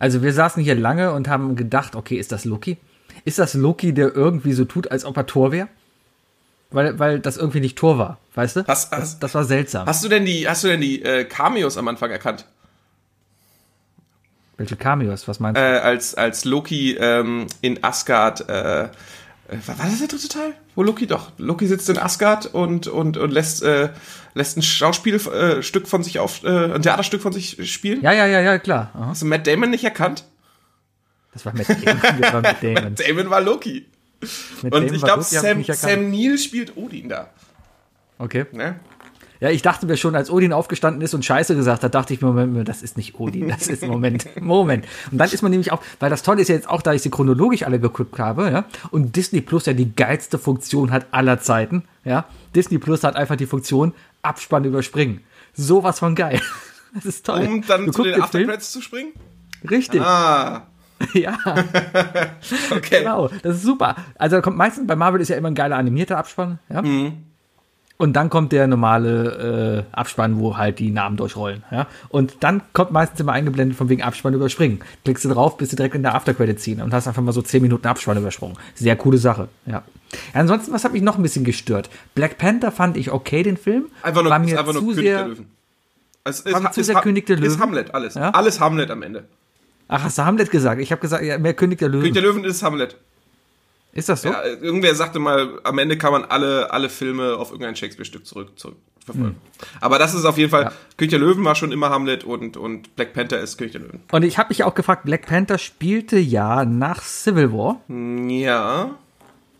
Also wir saßen hier lange und haben gedacht, okay, ist das Loki? Ist das Loki, der irgendwie so tut, als ob er Tor wäre? weil, weil das irgendwie nicht Tor war, weißt du? Hast- das, das war seltsam. Hast du denn die, hast du denn die äh, Cameos am Anfang erkannt? Welche Cameos, was meinst Äh, du? als, als Loki ähm, in Asgard, äh, äh, war war das der dritte Teil? Wo Loki doch? Loki sitzt in Asgard und, und, und lässt, äh, lässt ein Schauspielstück äh, von sich auf, äh, ein Theaterstück von sich spielen. Ja, ja, ja, ja, klar. Aha. Hast du Matt Damon nicht erkannt? Das war Matt Damon. Das war Matt Damon. Matt Damon war Loki. Matt Und Damon ich glaube, Sam. Sam Neill spielt Odin da. Okay. Ne? Ja, ich dachte mir schon, als Odin aufgestanden ist und Scheiße gesagt hat, dachte ich mir, Moment, das ist nicht Odin, das ist Moment, Moment. Und dann ist man nämlich auch, weil das Tolle ist ja jetzt auch, da ich sie chronologisch alle geguckt habe, ja, und Disney Plus ja die geilste Funktion hat aller Zeiten, ja. Disney Plus hat einfach die Funktion Abspann überspringen. Sowas von geil. Das ist toll. Um dann Du zu den den? Aftercredits zu springen? Richtig. Ah, Ja, okay. genau. Das ist super. Also da kommt meistens, bei Marvel ist ja immer ein geiler animierter Abspann, ja. Und dann kommt der normale äh, Abspann, wo halt die Namen durchrollen. Ja? Und dann kommt meistens immer eingeblendet von wegen Abspann überspringen. Klickst du drauf, bist du direkt in der Aftercredit ziehen und hast einfach mal so 10 Minuten Abspann übersprungen. Sehr coole Sache. Ja. ansonsten, was hat mich noch ein bisschen gestört? Black Panther fand ich okay, den Film. Einfach nur, War ist mir einfach nur zu König sehr, der Löwen. Es ist, War ist, zu sehr König der Ist Löwen. Hamlet, alles. Ja? Alles Hamlet am Ende. Ach, hast du Hamlet gesagt? Ich habe gesagt, ja, mehr König der Löwen. König der Löwen ist Hamlet. Ist das so? Ja, irgendwer sagte mal, am Ende kann man alle, alle Filme auf irgendein Shakespeare-Stück zurück, zurückverfolgen. Aber das ist auf jeden Fall, Ja. König der Löwen war schon immer Hamlet und, und Black Panther ist König der Löwen. Und ich habe mich auch gefragt, Black Panther spielte ja nach Civil War. Ja.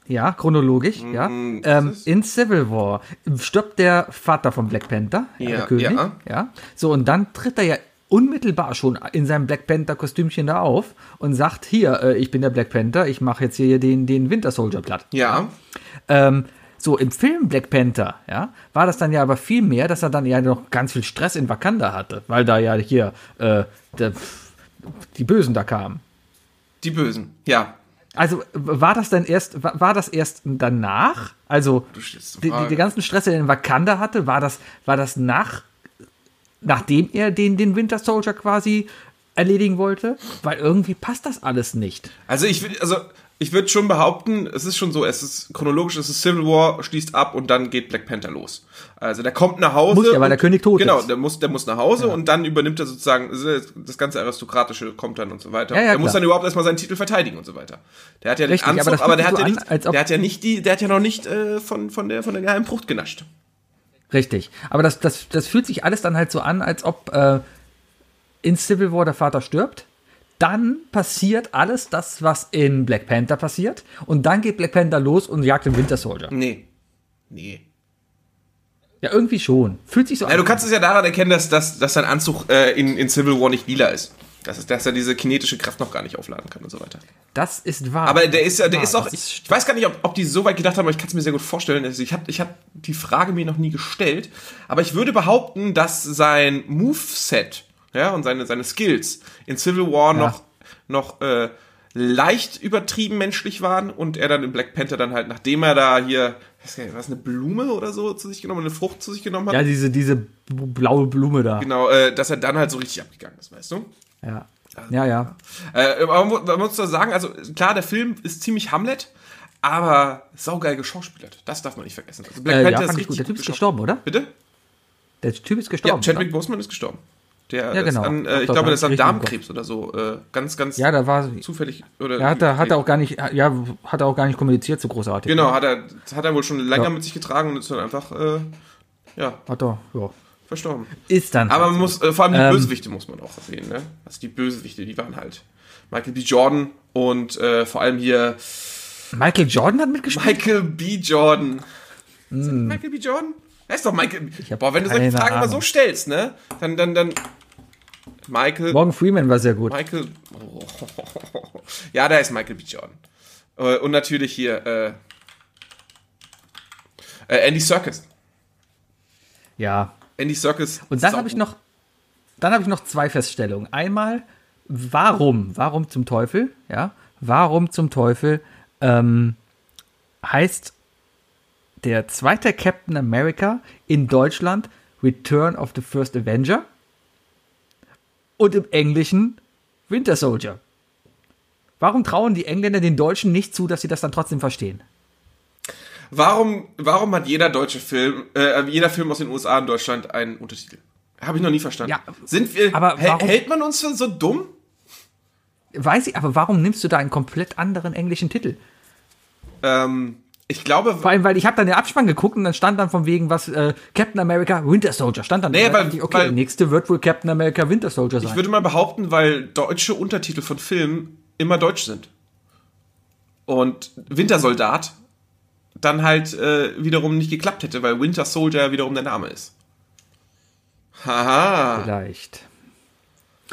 Ja, chronologisch, ja. Mm, das Ähm, in Civil War stirbt der Vater von Black Panther, ja, Ja, der König. ja. Ja. So, und dann tritt er ja unmittelbar schon in seinem Black Panther-Kostümchen da auf und sagt: Hier, äh, ich bin der Black Panther, ich mache jetzt hier den, den Winter Soldier platt. Ja. Ähm, so, im Film Black Panther, ja, war das dann ja aber viel mehr, dass er dann ja noch ganz viel Stress in Wakanda hatte, weil da ja hier äh, der, die Bösen da kamen. Die Bösen. Ja. Also war das dann erst, war, war das erst danach? Also die ganzen Stress, den er in Wakanda hatte, war das, war das nach, nachdem er den, den Winter Soldier quasi erledigen wollte? Weil irgendwie passt das alles nicht. Also ich will, also ich würde schon behaupten, es ist schon so, es ist chronologisch, es ist Civil War, schließt ab und dann geht Black Panther los. Also der kommt nach Hause. Muss ja, weil der König tot Genau, ist. der muss, der muss nach Hause und dann übernimmt er sozusagen, das ganze Aristokratische kommt dann und so weiter. Ja, ja, der muss dann überhaupt erstmal seinen Titel verteidigen und so weiter. Der hat ja den Richtig, aber Anzug, das aber, der hat sich ja so nicht, an, der hat ja nicht die, der hat ja noch nicht äh, von, von der, von der geheimen Frucht genascht. Richtig. Aber das, das, das fühlt sich alles dann halt so an, als ob äh, in Civil War der Vater stirbt. Dann passiert alles das, was in Black Panther passiert. Und dann geht Black Panther los und jagt den Winter Soldier. Nee. Nee. Ja, irgendwie schon. Fühlt sich so Ja, du kannst es ja daran erkennen, dass, dass, dass sein Anzug äh, in, in Civil War nicht lila ist. Das ist, dass er diese kinetische Kraft noch gar nicht aufladen kann und so weiter. Das ist wahr. Aber der ist ja, der ist auch, Das ich weiß gar nicht, ob, ob die so weit gedacht haben, aber ich kann es mir sehr gut vorstellen. Also ich habe ich hab die Frage mir noch nie gestellt, aber ich würde behaupten, dass sein Moveset ja, und seine, seine Skills in Civil War noch, noch äh, leicht übertrieben menschlich waren und er dann in Black Panther dann halt, nachdem er da hier, was, was eine Blume oder so zu sich genommen, eine Frucht zu sich genommen hat, Ja, diese, diese blaue Blume da. genau, äh, dass er dann halt so richtig abgegangen ist, weißt du? Ja. Ja, ja. Äh, aber man mu- man muss da sagen, also klar, der Film ist ziemlich Hamlet, aber saugeil geschauspielert. Das darf man nicht vergessen. Also Black Äh, ja, Panther fand ich gut. Der Typ ist gestorben, oder? Bitte? Der Typ ist Ja, gestorben. Chadwick oder? Boseman ist gestorben. Der Ja, genau. ist an, Doch, äh, ich doch, glaube, das ist an Darmkrebs oder so. Äh, ganz, ganz Ja, da war. zufällig. Oder Er hat, er hat er auch gar nicht, ja, hat er auch gar nicht kommuniziert so großartig. Genau, hat er, hat er wohl schon länger Ja. mit sich getragen und ist dann einfach, äh, ja, Hat er, ja. Verstorben. Ist dann. Aber halt man so. muss, äh, vor allem die Ähm, Bösewichte muss man auch erwähnen, ne? Also die Bösewichte, die waren halt Michael B. Jordan und äh, vor allem hier Michael Jordan hat mitgespielt. Michael B. Jordan. Das Michael B. Jordan? Er ist doch Michael. hab Boah, wenn du solche Fragen immer so stellst, ne? Dann, dann, dann. Michael. Morgan Freeman war sehr gut. Michael. Oh. Ja, da ist Michael B. Jordan. Äh, Und natürlich hier, äh, äh, Andy Serkis. Ja. Andy Serkis. Und dann habe ich noch, dann habe ich noch zwei Feststellungen. Einmal, warum, warum zum Teufel, ja, warum zum Teufel ähm, heißt der zweite Captain America in Deutschland Return of the First Avenger und im Englischen Winter Soldier. Warum trauen die Engländer den Deutschen nicht zu, dass sie das dann trotzdem verstehen? Warum, warum hat jeder deutsche Film, äh, jeder Film aus den USA in Deutschland einen Untertitel? Habe ich noch nie verstanden. Ja, Sind wir, aber hält- warum- hält man uns für so dumm? Weiß ich, aber warum nimmst du da einen komplett anderen englischen Titel? Ähm, ich glaube, Vor allem, weil ich habe dann den Abspann geguckt und dann stand dann von wegen was äh, Captain America Winter Soldier stand dann. Nee, da. weil- ich, okay, weil- der nächste wird wohl Captain America Winter Soldier sein. ich würde mal behaupten, weil deutsche Untertitel von Filmen immer deutsch sind. Und Wintersoldat dann halt äh, wiederum nicht geklappt hätte, weil Winter Soldier wiederum der Name ist. Haha. Vielleicht.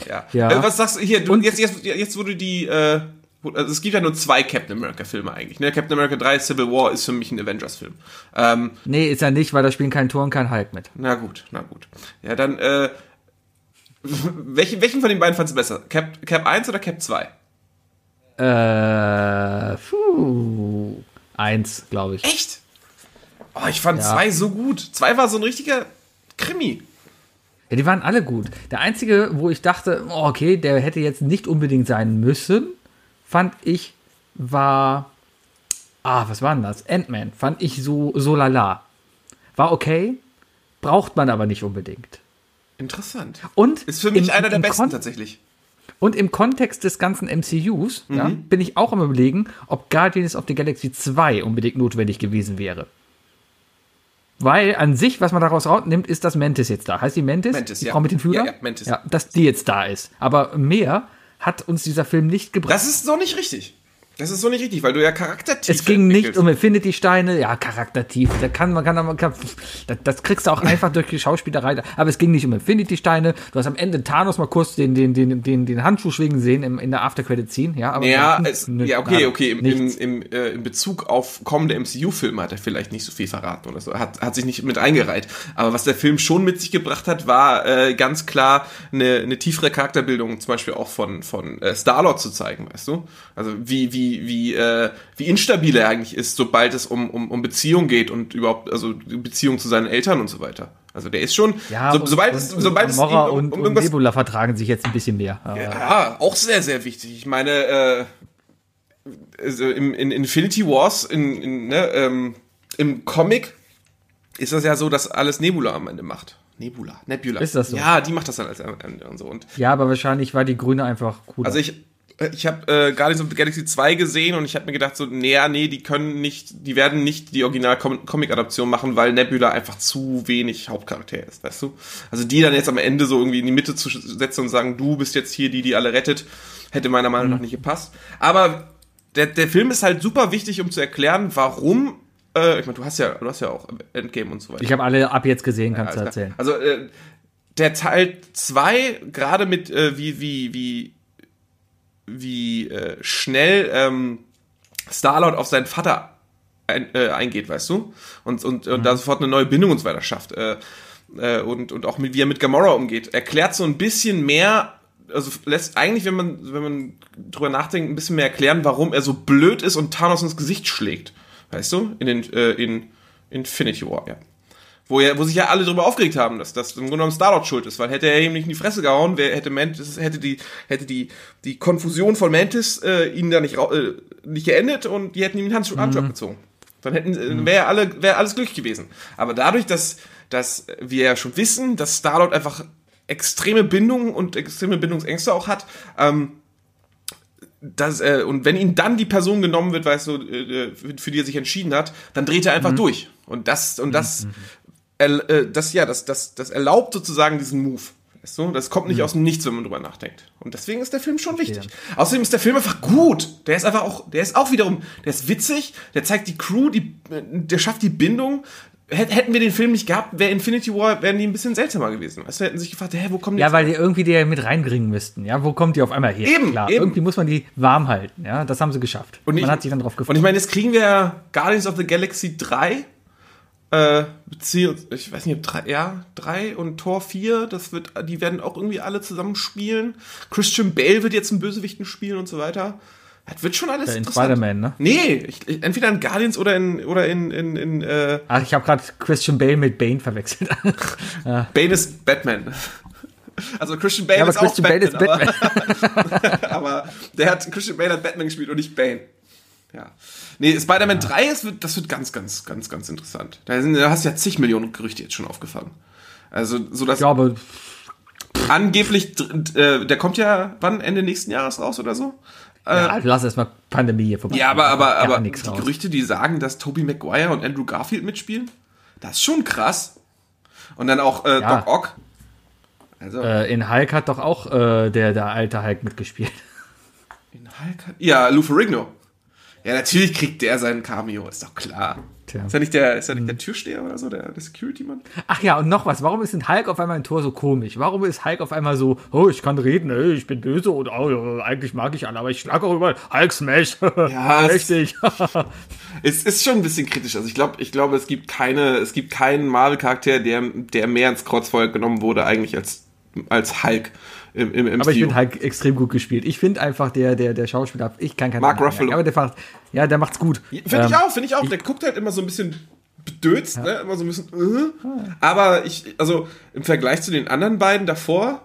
Ja. Ja. Äh, was sagst du hier? Du, Und- jetzt, jetzt, jetzt wurde die. Äh, also es gibt ja nur zwei Captain America Filme eigentlich. Ne? Captain America 3 Civil War ist für mich ein Avengers Film. Ähm, Nee, ist er nicht, weil da spielen kein Tor und kein Hulk mit. na gut, na gut. Ja, dann äh, welchen, welchen von den beiden fandst du besser? Cap, Cap 1 oder Cap 2? Äh, puh, eins, glaube ich. Echt? Oh, ich fand Ja. zwei so gut. Zwei war so ein richtiger Krimi. Ja, die waren alle gut. Der einzige, wo ich dachte, oh, okay, der hätte jetzt nicht unbedingt sein müssen, fand ich, war, ah, was war denn das? Ant-Man. Fand ich so, so lala. War okay, braucht man aber nicht unbedingt. Interessant. Und Ist für mich im- einer der besten Kon- tatsächlich. Und im Kontext des ganzen MCUs ja, bin ich auch am überlegen, ob Guardians of the Galaxy 2 unbedingt notwendig gewesen wäre. Weil an sich, was man daraus rausnimmt, ist, dass Mantis jetzt da. Heißt die Mantis? Mantis, die ja. Frau mit den Flügeln? Ja, ja, Mantis. Ja, dass die jetzt da ist. Aber mehr hat uns dieser Film nicht gebracht. Das ist so nicht richtig. Das ist so nicht richtig, weil du ja Charaktertiefe es ging nicht um Infinity-Steine, ja, charaktertief. Da kann man, kann, man kann, das, das kriegst du auch einfach durch die Schauspielerei. Aber es ging nicht um Infinity-Steine. Du hast am Ende Thanos mal kurz den, den, den, den, den Handschuh schwingen sehen im, in der After-Credit-Scene. Ja, aber Ja, es, ja, okay, okay. Im, im, im, äh, in Bezug auf kommende MCU-Filme hat er vielleicht nicht so viel verraten oder so. Hat, hat sich nicht mit eingereiht. Aber was der Film schon mit sich gebracht hat, war äh, ganz klar eine, eine tiefere Charakterbildung, zum Beispiel auch von, von äh, Star-Lord zu zeigen, weißt du? Also wie, wie, wie, äh, wie instabil er eigentlich ist, sobald es um, um, um Beziehung geht und überhaupt, also Beziehung zu seinen Eltern und so weiter. Also der ist schon, Ja, so, und, sobald und, es, und sobald es ihm um, und, um und Nebula vertragen sich jetzt ein bisschen mehr. Ja, auch sehr, sehr wichtig. Ich meine, äh, also im, in Infinity Wars, in, in, ne, ähm, im Comic ist das ja so, dass alles Nebula am Ende macht. Nebula, Nebula. Ist das so? Ja, die macht das dann als am Ende und so. Und Ja, aber wahrscheinlich war die Grüne einfach cooler. also ich, ich habe äh, Guardians of the Galaxy 2 gesehen und ich habe mir gedacht so, nee, ja, nee, die können nicht, die werden nicht die Original-Comic-Adaption machen, weil Nebula einfach zu wenig Hauptcharakter ist, weißt du? Also die dann jetzt am Ende so irgendwie in die Mitte zu setzen und sagen, du bist jetzt hier die, die alle rettet, hätte meiner Meinung nach nicht gepasst. Aber der, der Film ist halt super wichtig, um zu erklären, warum, äh, ich meine, du hast ja, du hast ja auch Endgame und so weiter. ich habe alle ab jetzt gesehen, kannst du Alles klar. erzählen. Also äh, der Teil 2, gerade mit äh, wie, wie, wie, wie äh, schnell ähm, Starlord auf seinen Vater ein, äh, eingeht, weißt du? Und, und, und da sofort eine neue Bindung und so weiter schafft. Äh, äh, und, und auch mit, wie er mit Gamora umgeht. Erklärt so ein bisschen mehr, also lässt eigentlich, wenn man, wenn man drüber nachdenkt, ein bisschen mehr erklären, warum er so blöd ist und Thanos ins Gesicht schlägt. Weißt du? In den, äh, in Infinity War, ja wo, ja, wo sich ja alle darüber aufgeregt haben, dass das im Grunde genommen Starlord schuld ist, weil hätte er ihm nicht in die Fresse gehauen, wer hätte Mantis, hätte die, hätte die, die Konfusion von Mantis äh, ihn da nicht, äh, nicht geendet und die hätten ihm den Handschuh Handschuh abgezogen. Dann hätten, äh, wäre alle, wäre alles glücklich gewesen. Aber dadurch, dass, dass wir ja schon wissen, dass Starlord einfach extreme Bindungen und extreme Bindungsängste auch hat, ähm, das, äh, und wenn ihm dann die Person genommen wird, weißt du, äh, für, für die er sich entschieden hat, dann dreht er einfach durch. Und das, und das, er, äh, das, ja, das, das, das erlaubt sozusagen diesen Move. Weißt du? Das kommt nicht aus dem Nichts, wenn man drüber nachdenkt. Und deswegen ist der Film schon wichtig. Außerdem ist der Film einfach gut. Der ist einfach auch, der ist auch wiederum, der ist witzig, der zeigt die Crew, die, äh, der schafft die Bindung. Hät- Hätten wir den Film nicht gehabt, wäre Infinity War, wären die ein bisschen seltsamer gewesen. Du, hätten sich gefragt, hä, wo kommen die Ja, weil die irgendwie die ja mit reinbringen müssten. Ja, wo kommt die auf einmal her? Eben, Klar, eben. irgendwie muss man die warm halten. Ja, das haben sie geschafft. Und man ich- hat sich dann drauf Und gefreut. ich meine, jetzt kriegen wir Guardians of the Galaxy 3, äh, beziehungsweise, ich weiß nicht, ob drei, ja, 3 und Tor 4, das wird, die werden auch irgendwie alle zusammen spielen. Christian Bale wird jetzt einen Bösewichten spielen und so weiter. Das wird schon alles in. Spider-Man, ne? Nee, ich, ich, entweder in Guardians oder in, oder in, in, in äh, Ach, ich habe gerade Christian Bale mit Bane verwechselt. Bane ist Batman. Also Christian Bale Ja, ist auch Christian Bale Batman, ist aber, aber der hat, Christian Bale hat Batman gespielt und nicht Bane. Ja. Nee, Spider-Man 3, das wird, das wird ganz, ganz, ganz, ganz interessant. Da, sind, da hast du ja zig Millionen Gerüchte jetzt schon aufgefangen. Also, so dass Ich glaube, angeblich, äh, der kommt ja wann Ende nächsten Jahres raus oder so? ja, lass erstmal Pandemie hier vorbei. Ja, aber, aber, aber die raus. Gerüchte, die sagen, dass Tobey Maguire und Andrew Garfield mitspielen, das ist schon krass. Und dann auch äh, Ja. Doc Ock. Also, Äh, in Hulk hat doch auch äh, der, der alte Hulk mitgespielt. in Hulk hat- ja, Lou Ferrigno. Ja, natürlich kriegt der seinen Cameo, ist doch klar. Tja. Ist er nicht der, ist er nicht der Türsteher oder so, der, der Security-Mann? Ach ja, und noch was. Warum ist in Hulk auf einmal ein Tor so komisch? Warum ist Hulk auf einmal so, oh, ich kann reden, ey, ich bin böse und oh, eigentlich mag ich alle, aber ich schlag auch überall. Hulk Smash. Ja, richtig. Es ist schon ein bisschen kritisch. Also ich glaube, ich glaube, es gibt keine, es gibt keinen Marvel-Charakter, der, der mehr ins Kreuzfeuer genommen wurde, eigentlich als, als Hulk im, im MCU. aber ich finde Hulk extrem gut gespielt. Ich finde einfach, der, der, der Schauspieler, ich kann keinen Mark Namen Ruffalo. merken, Aber der macht, ja, der macht's gut. Finde Ähm, ich auch, finde ich auch. Der guckt halt immer so ein bisschen bedötzt, ne? Immer so ein bisschen. Äh. Aber ich, also im Vergleich zu den anderen beiden davor,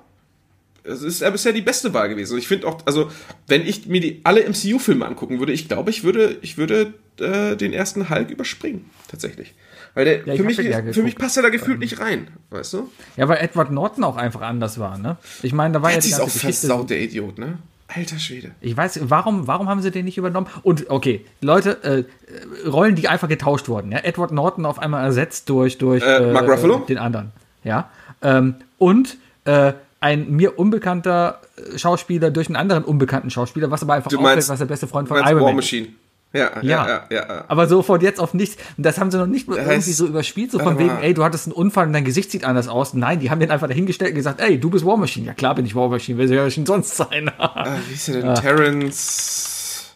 es ist er bisher die beste Wahl gewesen. Und ich finde auch, also wenn ich mir die alle MCU-Filme angucken würde, ich glaube, ich würde, ich würde äh, den ersten Hulk überspringen, tatsächlich. Weil der, Ja, für, mich, ja für mich passt er da gefühlt nicht rein, weißt du? Ja, weil Edward Norton auch einfach anders war, ne? Ich meine, da war ja Jetzt die ist ganze auch Geschichte. versaut, der Idiot, ne? Alter Schwede. Ich weiß, warum, warum haben sie den nicht übernommen? Und okay, Leute, äh, äh, Rollen, die einfach getauscht wurden. Ja? Edward Norton auf einmal ersetzt durch, durch Äh, Mark Ruffalo? den anderen. Ja. Ähm, und äh, ein mir unbekannter äh, Schauspieler durch einen anderen unbekannten Schauspieler, was aber einfach Du auffällt, meinst- was der beste Freund von Iron War Man ist. Machine. Ja, ja, Ja. ja, ja. ja. Aber so von jetzt auf nichts. Und das haben sie noch nicht mal Das irgendwie heißt- so überspielt, so von wegen, ey, du hattest einen Unfall und dein Gesicht sieht anders aus. Nein, die haben den einfach dahingestellt und gesagt, ey, du bist War Machine. Ja klar bin ich War Machine, wer soll ja schon sonst sein? Ah, wie ist der denn? Terrence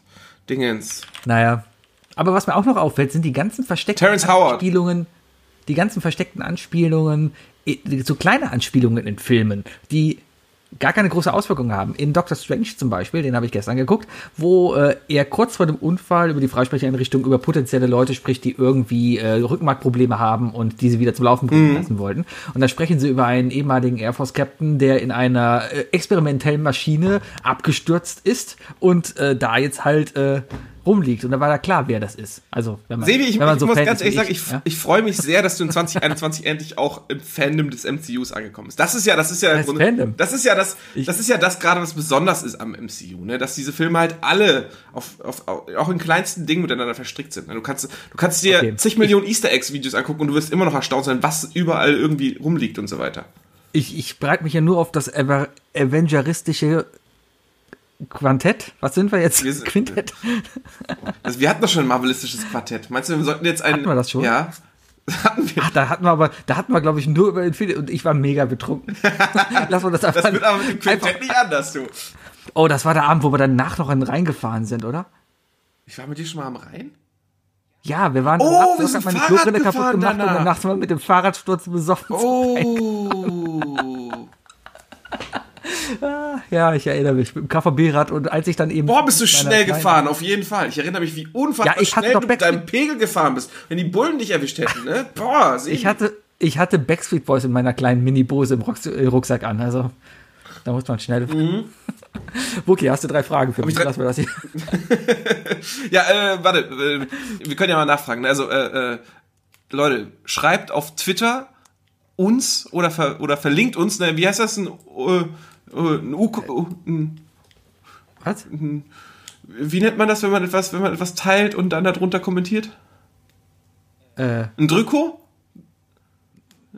Dingens. Naja. Aber was mir auch noch auffällt, sind die ganzen versteckten Terrence Howard. Anspielungen, die ganzen versteckten Anspielungen, so kleine Anspielungen in Filmen, die gar keine große Auswirkung haben. In Doctor Strange zum Beispiel, den habe ich gestern geguckt, wo äh, er kurz vor dem Unfall über die Freisprecheinrichtung über potenzielle Leute spricht, die irgendwie äh, Rückenmarkprobleme haben und diese wieder zum Laufen bringen lassen wollten. Und da sprechen sie über einen ehemaligen Air Force Captain, der in einer äh, experimentellen Maschine abgestürzt ist und äh, da jetzt halt äh, rumliegt. Und da war da klar, wer das ist. Also, wenn man, Sebi, ich, wenn man ich so muss ganz ehrlich sagen, ich, ja? ich freue mich sehr, dass du in 2021 endlich auch im Fandom des MCUs angekommen bist. Das ist ja, das ist ja, Was Grunde- Fandom? das ist ja das, das ist ja das gerade, was besonders ist am MCU, ne? Dass diese Filme halt alle auf, auf, auch in kleinsten Dingen miteinander verstrickt sind. ne? Du kannst, du kannst dir Okay. zig Millionen Easter Eggs Videos angucken und du wirst immer noch erstaunt sein, was überall irgendwie rumliegt und so weiter. Ich, ich bereite mich ja nur auf das Avengeristische Quantett. Was sind wir jetzt? Wir sind- Quintett. Also wir hatten doch schon ein marvelistisches Quartett. Meinst du, wir sollten jetzt ein. Hatten wir das schon? Ja. Hatten wir. Ach, da hatten wir aber, da hatten wir, glaube ich, nur über Infinity und ich war mega betrunken. Lass mal das einfach. Das wird aber mit dem einfach Quintett nicht anders, du. oh, das war der Abend, wo wir danach noch in den Rhein gefahren sind, oder? Ich war mit dir schon mal am Rhein? Ja, wir waren Oh, wir sind meine Fahrrad kaputt gemacht und danach. danach sind wir mit dem Fahrradsturz besoffen. Oh. Ja, ich erinnere mich, mit dem KVB-Rad und als ich dann eben. Boah, bist du schnell kleinen- gefahren, auf jeden Fall. Ich erinnere mich, wie unfassbar Ja, ich hatte schnell du mit deinem Pegel gefahren bist. Wenn die Bullen dich erwischt hätten, ne? Boah. Ich hatte, ich hatte Backstreet Boys in meiner kleinen Mini-Bose im äh, Rucksack an, also da muss man schnell. Wookie, hast du drei Fragen für mich? Mhm. Lass mir das hier. Ja, äh, warte, äh, wir können ja mal nachfragen. ne? Also, äh, äh, Leute, schreibt auf Twitter uns oder, ver oder verlinkt uns, ne, wie heißt das? Äh, äh, ein, U ein Was? wie nennt man das, wenn man etwas, wenn man etwas teilt und dann darunter kommentiert? Äh, Ein Drücko?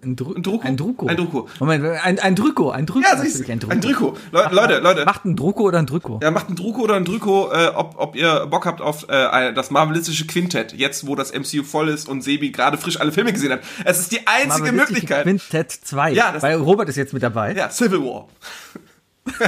Ein, Dru Ein Drucko? Ein Drucko. Ein Drucko. Moment, ein, ein Drücko, ein Drücko. Ja, siehst du, ein Drücko. ein Drücko. Le Leute, Leute. Macht ein Drucko oder ein Drücko? Ja, macht ein Drucko oder ein Drücko, äh, ob, ob ihr Bock habt auf äh, das marvelistische Quintett, jetzt wo das MCU voll ist und Sebi gerade frisch alle Filme gesehen hat. Es ist die einzige Möglichkeit. Quintett 2. Ja, das- weil Robert ist jetzt mit dabei. Ja, Civil War.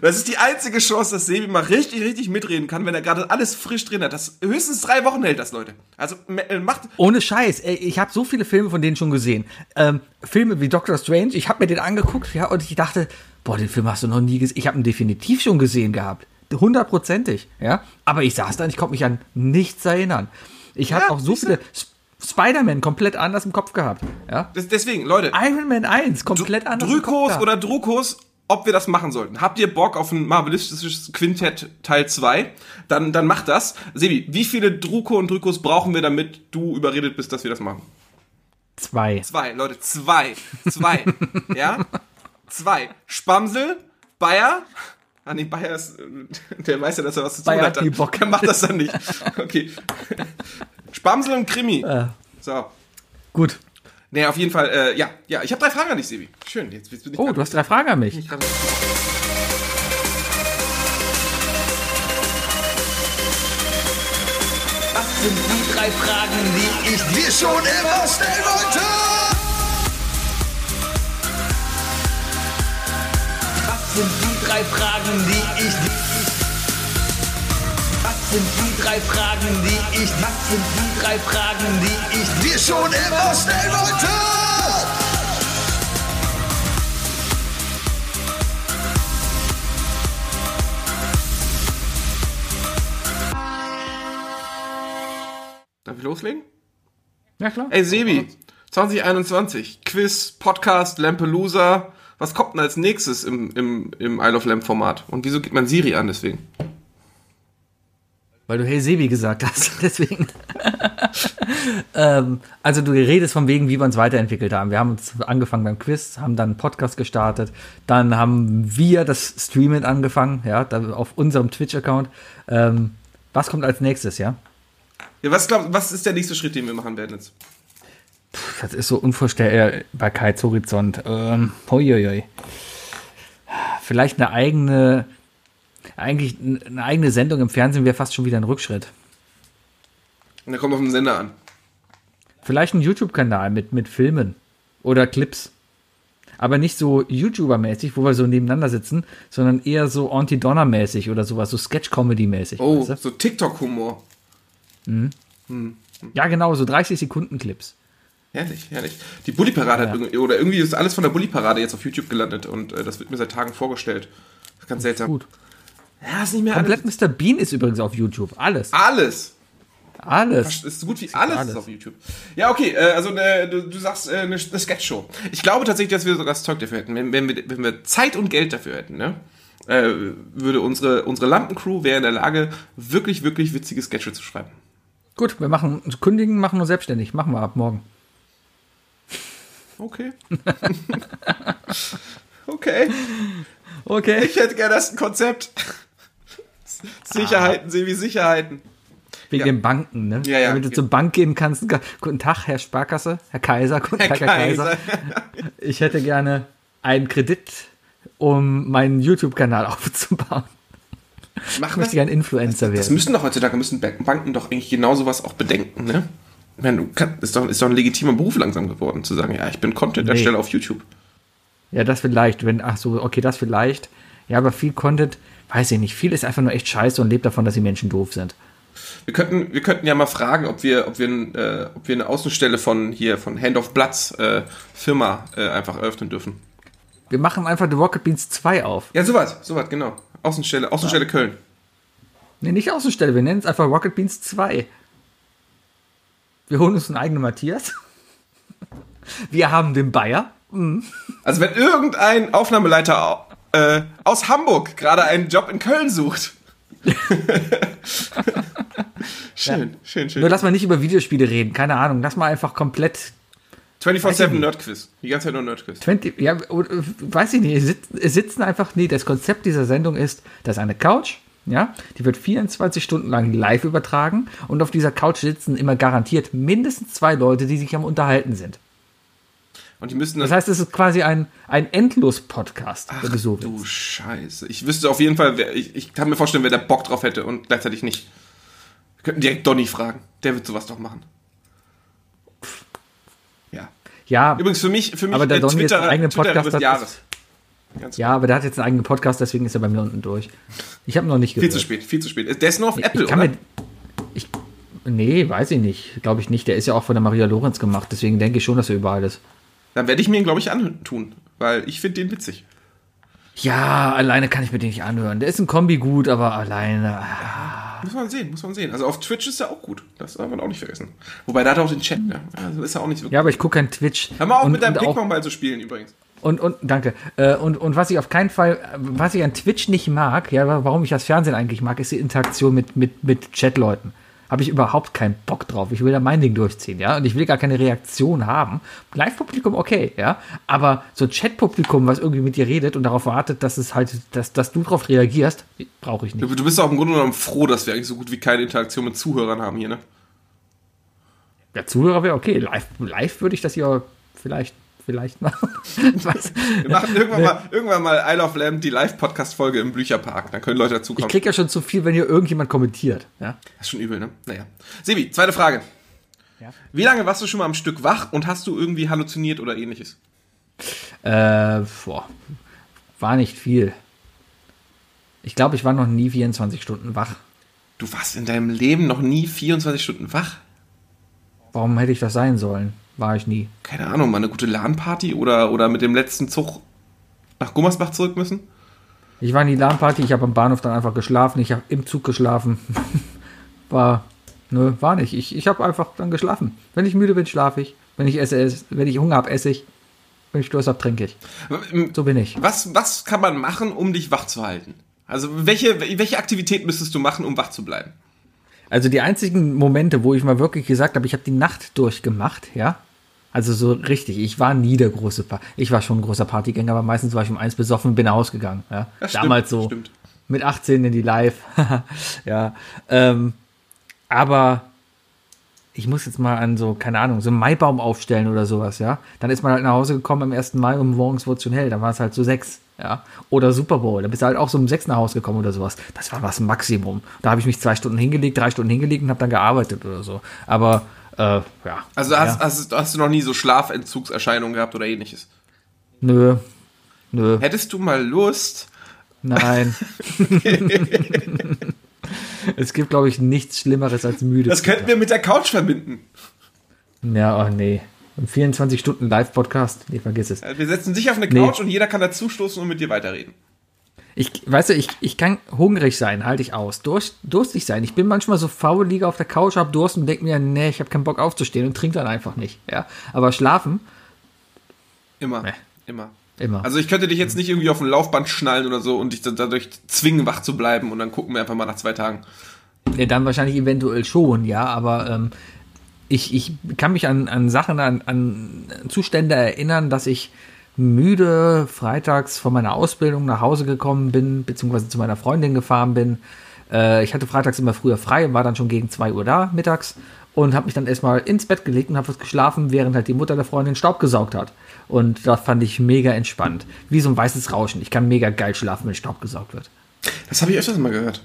das ist die einzige Chance, dass Sebi mal richtig, richtig mitreden kann, wenn er gerade alles frisch drin hat. Das höchstens drei Wochen hält das, Leute. Also äh, macht. Ohne Scheiß. Ey, ich habe so viele Filme von denen schon gesehen. Ähm, Filme wie Doctor Strange, ich habe mir den angeguckt ja, und ich dachte, boah, den Film hast du noch nie gesehen. Ich habe ihn definitiv schon gesehen gehabt. Hundertprozentig, ja. Aber ich saß da und ich konnte mich an nichts erinnern. Ich habe Ja, auch so viele Sp- Spider-Man komplett anders im Kopf gehabt, ja. Das, deswegen, Leute. Iron Man 1 komplett anders im Kopf Drückos gehabt. oder Druckos ob wir das machen sollten. Habt ihr Bock auf ein marvelistisches Quintett Teil 2? Dann, dann macht das. Sebi, wie viele Druko und Drukos brauchen wir, damit du überredet bist, dass wir das machen? Zwei. Zwei, Leute, zwei. Zwei. ja? Zwei. Spamsel, Bayer. Ah, nee, Bayer ist, äh, der weiß ja, dass er was zu tun Bayer hat. hat Bock. Der macht das dann nicht. Okay. Spamsel und Krimi. Äh, So. gut. Nee, auf jeden Fall, äh, ja, ja, ich habe drei Fragen an dich, Sebi. Schön, jetzt, jetzt bin ich Oh, du hast drei Fragen an mich. ich grad- Das sind die drei Fragen, die ich dir schon immer stellen wollte. Was sind die drei Fragen, die ich Was sind die drei Fragen, die ich Was sind die drei Fragen, die ich dir schon immer stellen wollte. Darf ich loslegen? Ja, klar. Ey, Sebi, 2021, Quiz, Podcast, Lampelusa. Was kommt denn als nächstes im, im, im Isle of Lamp Format? Und wieso geht man Siri an deswegen? Weil du Hey Sebi gesagt hast, deswegen. ähm, also du redest von wegen, wie wir uns weiterentwickelt haben. Wir haben uns angefangen beim Quiz, haben dann einen Podcast gestartet, dann haben wir das Streamen angefangen, ja, auf unserem Twitch-Account. Ähm, was kommt als nächstes, ja? Ja, was, glaub, was ist der nächste Schritt, den wir machen werden jetzt? Das ist so Unvorstellbarkeitshorizont. Ähm, huiuiui. Vielleicht eine eigene, eigentlich eine eigene Sendung im Fernsehen wäre fast schon wieder ein Rückschritt. Und der kommt auf den Sender an. Vielleicht ein YouTube-Kanal mit, mit Filmen oder Clips. Aber nicht so YouTuber-mäßig, wo wir so nebeneinander sitzen, sondern eher so Anti-Donner-mäßig oder sowas, so Sketch-Comedy-mäßig. Oh, weißt du? so TikTok-Humor. Ja, genau, so 30 Sekunden Clips. Herrlich, herrlich. Die Bully-Parade Ja. hat irgendwie, oder irgendwie ist alles von der Bully-Parade jetzt auf YouTube gelandet und äh, das wird mir seit Tagen vorgestellt. Das ist ganz seltsam. Gut. Ja, ist nicht mehr Komplett alles. Mr. Bean ist übrigens auf YouTube. Alles. Alles. Alles. Ist so gut wie alles, alles. ist auf YouTube. Ja, okay, äh, also äh, du, du sagst äh, eine, eine Sketch-Show. Ich glaube tatsächlich, dass wir sogar das Zeug dafür hätten. Wenn, wenn, wir, wenn wir Zeit und Geld dafür hätten, ne? Äh, würde unsere, unsere Lampencrew wäre in der Lage, wirklich, wirklich witzige Sketche zu schreiben. Gut, wir machen kündigen, machen uns selbstständig. Machen wir ab morgen. Okay. okay. Okay. Ich hätte gerne das ein Konzept. Sicherheiten, sehen wie Sicherheiten. Wegen Ja. den Banken, ne? Ja, ja. Damit du zur Bank gehen kannst. Guten Tag, Herr Sparkasse, Herr Kaiser, guten Herr Tag, Herr Kaiser. Kaiser. Ich hätte gerne einen Kredit, um meinen YouTube-Kanal aufzubauen. Ich Machen möchte gerne Influencer Das werden. müssen doch heutzutage müssen Bank- Banken doch eigentlich genau sowas auch bedenken, ne? Ich meine, du kann, ist, doch, ist doch ein legitimer Beruf langsam geworden, zu sagen, ja, ich bin Content-Ersteller auf YouTube. Ja, das vielleicht, wenn, ach so, okay, das vielleicht. Ja, aber viel Content, weiß ich nicht. Viel ist einfach nur echt scheiße und lebt davon, dass die Menschen doof sind. Wir könnten, wir könnten ja mal fragen, ob wir, ob wir, äh, ob wir eine Außenstelle von hier, von Hand of Bloods äh, Firma äh, einfach eröffnen dürfen. Wir machen einfach The Rocket Beans 2 auf. Ja, sowas, sowas, genau. Außenstelle, Außenstelle Köln. Ne, nicht Außenstelle, wir nennen es einfach Rocket Beans 2. Wir holen uns einen eigenen Matthias. Wir haben den Bayer. Also wenn irgendein Aufnahmeleiter äh, aus Hamburg gerade einen Job in Köln sucht. schön, schön, schön. Nur lass mal nicht über Videospiele reden, keine Ahnung. Lass mal einfach komplett 24-7 Nerdquiz. Die ganze Zeit nur Nerdquiz. 20, ja, weiß ich nicht, sitzen einfach, nee, das Konzept dieser Sendung ist, das ist eine Couch, ja, die wird 24 Stunden lang live übertragen und auf dieser Couch sitzen immer garantiert mindestens zwei Leute, die sich am Unterhalten sind. Und die müssten Das heißt, es ist quasi ein, ein Endlos-Podcast, du so Du willst. Scheiße. Ich wüsste auf jeden Fall, wer, ich, ich kann mir vorstellen, wer da Bock drauf hätte und gleichzeitig nicht. Wir könnten direkt Donny fragen. Der wird sowas doch machen. Ja. Ja, Übrigens für mich, für mich Aber der äh, Donny jetzt einen eigenen Podcast des Jahres. Ganz ja, aber der hat jetzt einen eigenen Podcast, deswegen ist er bei mir unten durch. Ich habe noch nicht Viel gehört. zu spät, viel zu spät. Der ist nur auf Apple, ich kann oder? mir, ich, nee, weiß ich nicht. Glaube ich nicht. Der ist ja auch von der Maria Lorenz gemacht. Deswegen denke ich schon, dass er überall ist. Dann werde ich mir ihn, glaube ich, antun. Weil ich finde den witzig. Ja, alleine kann ich mir den nicht anhören. Der ist ein Kombi gut, aber alleine. ah. Muss man sehen, muss man sehen. Also auf Twitch ist er auch gut. Das darf man auch nicht vergessen. Wobei, da hat er auch den Chat, ne? Also ist er auch nicht so Ja, aber ich gucke kein Twitch. Hör mal auf und, mit deinem Ping-Pong-Ball zu spielen übrigens. Und, und danke. Äh, und, und was ich auf keinen Fall, was ich an Twitch nicht mag, ja, warum ich das Fernsehen eigentlich mag, ist die Interaktion mit, mit, mit Chatleuten. Habe ich überhaupt keinen Bock drauf. Ich will da mein Ding durchziehen, ja. Und ich will gar keine Reaktion haben. Live-Publikum, okay, ja. Aber so Chat-Publikum, was irgendwie mit dir redet und darauf wartet, dass es halt, dass, dass du darauf reagierst, brauche ich nicht. Du, du bist auch im Grunde genommen froh, dass wir eigentlich so gut wie keine Interaktion mit Zuhörern haben hier, ne? Der Zuhörer wäre okay. Live, live würde ich das ja vielleicht, vielleicht machen. Wir machen irgendwann, mal, irgendwann mal Isle of Lamb, die Live-Podcast-Folge im Blücherpark. Dann können Leute Ich dazukommen. krieg ja schon zu viel, wenn hier irgendjemand kommentiert. Ja? Das ist schon übel, ne? Naja. Sebi, zweite Frage. Ja. Wie lange warst du schon mal am Stück wach und hast du irgendwie halluziniert oder ähnliches? Äh, boah, war nicht viel. Ich glaube, ich war noch nie 24 Stunden wach. Du warst in deinem Leben noch nie 24 Stunden wach? Warum hätte ich das sein sollen? War ich nie. Keine Ahnung, mal eine gute LAN-Party oder, oder mit dem letzten Zug nach Gummersbach zurück müssen? Ich war in die LAN-Party, ich habe am Bahnhof dann einfach geschlafen, ich habe im Zug geschlafen. war, nö, war nicht. Ich, ich habe einfach dann geschlafen. Wenn ich müde bin, schlafe ich. Wenn ich esse, esse. Wenn ich Hunger habe, esse ich. Wenn ich Durst habe, trinke ich. So bin ich. Was, was kann man machen, um dich wach zu halten? Also welche, welche Aktivität müsstest du machen, um wach zu bleiben? Also die einzigen Momente, wo ich mal wirklich gesagt habe, ich habe die Nacht durchgemacht, ja. Also so richtig. Ich war nie der große, pa ich war schon ein großer Partygänger, aber meistens war ich um eins besoffen und bin nach Hause gegangen. Ja. Das stimmt, Damals so stimmt. mit 18 in die Live. ja. Ähm, aber ich muss jetzt mal an so, keine Ahnung, so einen Maibaum aufstellen oder sowas, ja. Dann ist man halt nach Hause gekommen am 1. Mai und morgens wurde es schon hell. Dann war es halt so sechs, ja. Oder Super Bowl. Da bist du halt auch so um sechs nach Hause gekommen oder sowas. Das war das Maximum. Da habe ich mich zwei Stunden hingelegt, drei Stunden hingelegt und habe dann gearbeitet oder so. Aber, äh, ja. Also hast, hast, hast du noch nie so Schlafentzugserscheinungen gehabt oder ähnliches? Nö. Nö. Hättest du mal Lust? Nein. es gibt, glaube ich, nichts Schlimmeres als müde. Das könnten wir mit der Couch verbinden. Ja, oh nee. Ein 24 Stunden Live-Podcast? Nee, vergiss es. Wir setzen dich auf eine Nee. Couch und jeder kann dazustoßen und mit dir weiterreden. Ich, weißt du, ich, ich kann hungrig sein, halte ich aus. Durst, durstig sein. Ich bin manchmal so faul, liege auf der Couch, hab Durst und denke mir, nee, ich habe keinen Bock aufzustehen und trinke dann einfach nicht. Ja? Aber schlafen, Immer. Nee. Immer. immer. Also ich könnte dich jetzt nicht irgendwie auf ein Laufband schnallen oder so und dich dann dadurch zwingen, wach zu bleiben und dann gucken wir einfach mal nach zwei Tagen. Ja, dann wahrscheinlich eventuell schon, ja, aber ähm, ich, ich kann mich an, an Sachen, an, an Zustände erinnern, dass ich müde freitags von meiner Ausbildung nach Hause gekommen bin, beziehungsweise zu meiner Freundin gefahren bin. Äh, ich hatte freitags immer früher frei, war dann schon gegen 2 Uhr da mittags und habe mich dann erstmal ins Bett gelegt und habe was geschlafen, während halt die Mutter der Freundin Staub gesaugt hat. Und das fand ich mega entspannt. Wie so ein weißes Rauschen. Ich kann mega geil schlafen, wenn Staub gesaugt wird. Das habe ich öfters mal gehört.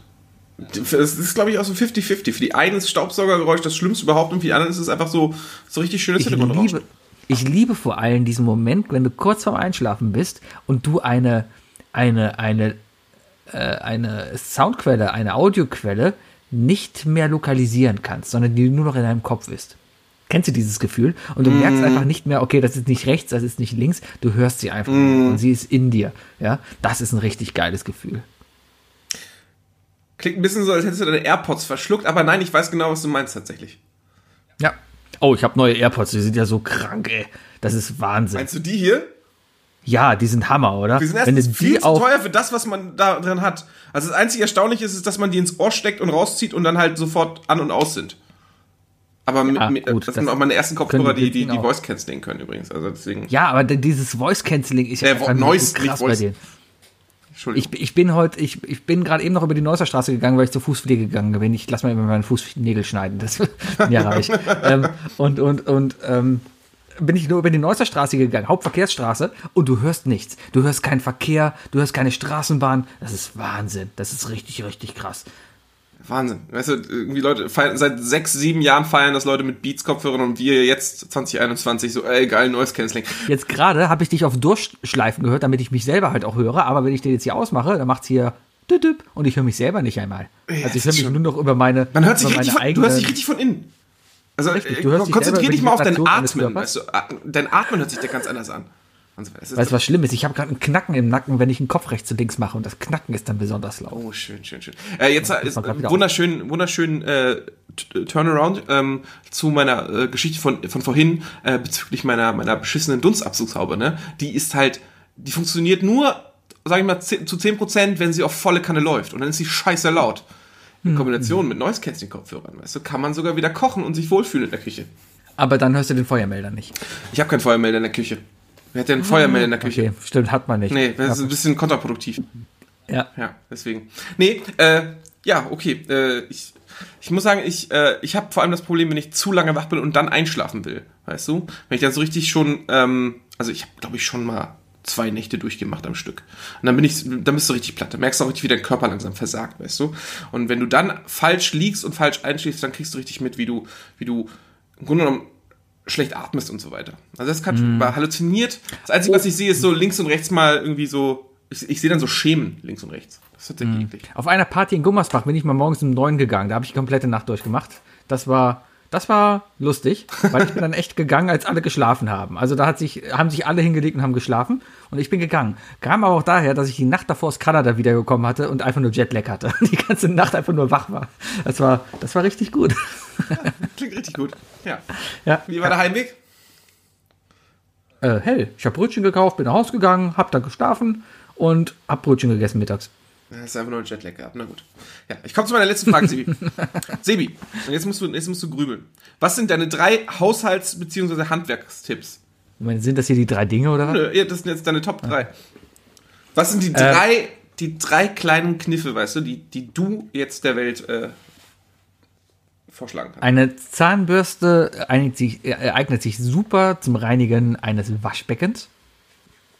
Das ist, glaube ich, auch so 50-50. Für die einen ist Staubsaugergeräusch das Schlimmste überhaupt und für die anderen ist es einfach so, so richtig schönes Hintergrundrauschen. Ich liebe vor allem diesen Moment, wenn du kurz vorm Einschlafen bist und du eine, eine, eine, äh, eine Soundquelle, eine Audioquelle nicht mehr lokalisieren kannst, sondern die nur noch in deinem Kopf ist. Kennst du dieses Gefühl? Und du merkst einfach nicht mehr, okay, das ist nicht rechts, das ist nicht links, du hörst sie einfach nur und sie ist in dir. Ja, das ist ein richtig geiles Gefühl. Klingt ein bisschen so, als hättest du deine AirPods verschluckt, aber nein, ich weiß genau, was du meinst tatsächlich. Ja. Oh, ich habe neue AirPods, die sind ja so krank, ey. Das ist Wahnsinn. Meinst du die hier? Ja, die sind Hammer, oder? Die sind erstens viel die zu teuer für das, was man da drin hat. Also das einzige Erstaunliche ist, ist, dass man die ins Ohr steckt und rauszieht und dann halt sofort an und aus sind. Aber mit, Ja, mit, gut, das, das sind auch meine ersten Kopfhörer, die die, die. Voice cancelling können übrigens. Also deswegen. Ja, aber dieses Voice Cancelling ist ja Äh, Noise, so krass nicht bei denen. Entschuldigung. Ich, ich bin heute, ich, ich bin gerade eben noch über die Neusser Straße gegangen, weil ich zur Fußpflege gegangen bin. Ich lass mal immer meine Fußnägel schneiden. Das ja reich. ähm, und und und ähm, bin ich nur über die Neusser Straße gegangen, Hauptverkehrsstraße, und du hörst nichts. Du hörst keinen Verkehr, du hörst keine Straßenbahn. Das ist Wahnsinn. Das ist richtig, richtig krass. Wahnsinn. Weißt du, irgendwie Leute, feiern, seit sechs, sieben Jahren feiern das Leute mit Beats-Kopfhörern und wir jetzt 2021 so, ey, geil, Noise Cancelling. Jetzt gerade habe ich dich auf Durchschleifen gehört, damit ich mich selber halt auch höre. Aber wenn ich den jetzt hier ausmache, dann macht's hier und ich höre mich selber nicht einmal. Ja, also ich höre mich schon- nur noch über meine. Man hört sich richtig von, du hörst dich richtig von innen. Also Richtig, äh, du hörst dich konzentrier dich mal auf dein Atmen. Weißt du, dein Atmen hört sich da ganz anders an. So ist Weißt du, was schlimm ist? Ich habe gerade einen Knacken im Nacken, wenn ich den Kopf rechts und links mache und das Knacken ist dann besonders laut. Oh, schön, schön, schön. Äh, jetzt äh, ist grad äh, wieder wunderschön, wunderschön äh, T- Turnaround ähm, zu meiner äh, Geschichte von, von vorhin äh, bezüglich meiner meiner beschissenen Dunstabzugshaube. Ne, die ist halt, die funktioniert nur, sag ich mal, 10, zu 10 Prozent, wenn sie auf volle Kanne läuft und dann ist sie scheiße laut. In Hm. Kombination mit Noise Cancelling Kopfhörern, weißt du, kann man sogar wieder kochen und sich wohlfühlen in der Küche. Aber dann hörst du den Feuermelder nicht. Ich habe keinen Feuermelder in der Küche. Wer hat denn einen Feuermelder in der Küche? Okay, stimmt, hat man nicht. Nee, das ist ein bisschen kontraproduktiv. Ja. Ja, deswegen. Nee, äh, ja, okay. Äh, ich, ich muss sagen, ich, äh, ich habe vor allem das Problem, wenn ich zu lange wach bin und dann einschlafen will. Weißt du? Wenn ich dann so richtig schon, ähm, also ich habe, glaube ich, schon mal zwei Nächte durchgemacht am Stück. Und dann bin ich, dann bist du richtig platt. Dann merkst du auch richtig, wie dein Körper langsam versagt, weißt du? Und wenn du dann falsch liegst und falsch einschläfst, dann kriegst du richtig mit, wie du, wie du im Grunde genommen schlecht atmest und so weiter. Also das kann war halluziniert. Das Einzige, was ich sehe, ist so links und rechts mal irgendwie so, ich, ich sehe dann so Schemen links und rechts. Das ist tatsächlich eklig. Auf einer Party in Gummersbach bin ich mal morgens um neun gegangen. Da habe ich die komplette Nacht durchgemacht. Das war, das war lustig, weil ich bin dann echt gegangen, als alle geschlafen haben. Also da hat sich, haben sich alle hingelegt und haben geschlafen und ich bin gegangen. Kam aber auch daher, dass ich die Nacht davor aus Kanada wiedergekommen hatte und einfach nur Jetlag hatte. Die ganze Nacht einfach nur wach war. Das war, das war richtig gut. Klingt richtig gut. Ja. Ja. Wie war der Heimweg? Äh, hell. Ich habe Brötchen gekauft, bin nach Hause gegangen, hab dann geschlafen und hab Brötchen gegessen mittags. Hast du einfach nur einen Jetlag gehabt. Na gut. Ja, ich komme zu meiner letzten Frage, Sebi. Sebi, und jetzt musst, du, jetzt musst du grübeln. Was sind deine drei Haushalts- bzw. Handwerkstipps? Moment, sind das hier die drei Dinge oder was? Nö, ja, das sind jetzt deine Top 3. Was sind die drei, die drei kleinen Kniffe, weißt du, die, die du jetzt der Welt äh, vorschlagen kannst? Eine Zahnbürste eignet sich, äh, eignet sich super zum Reinigen eines Waschbeckens.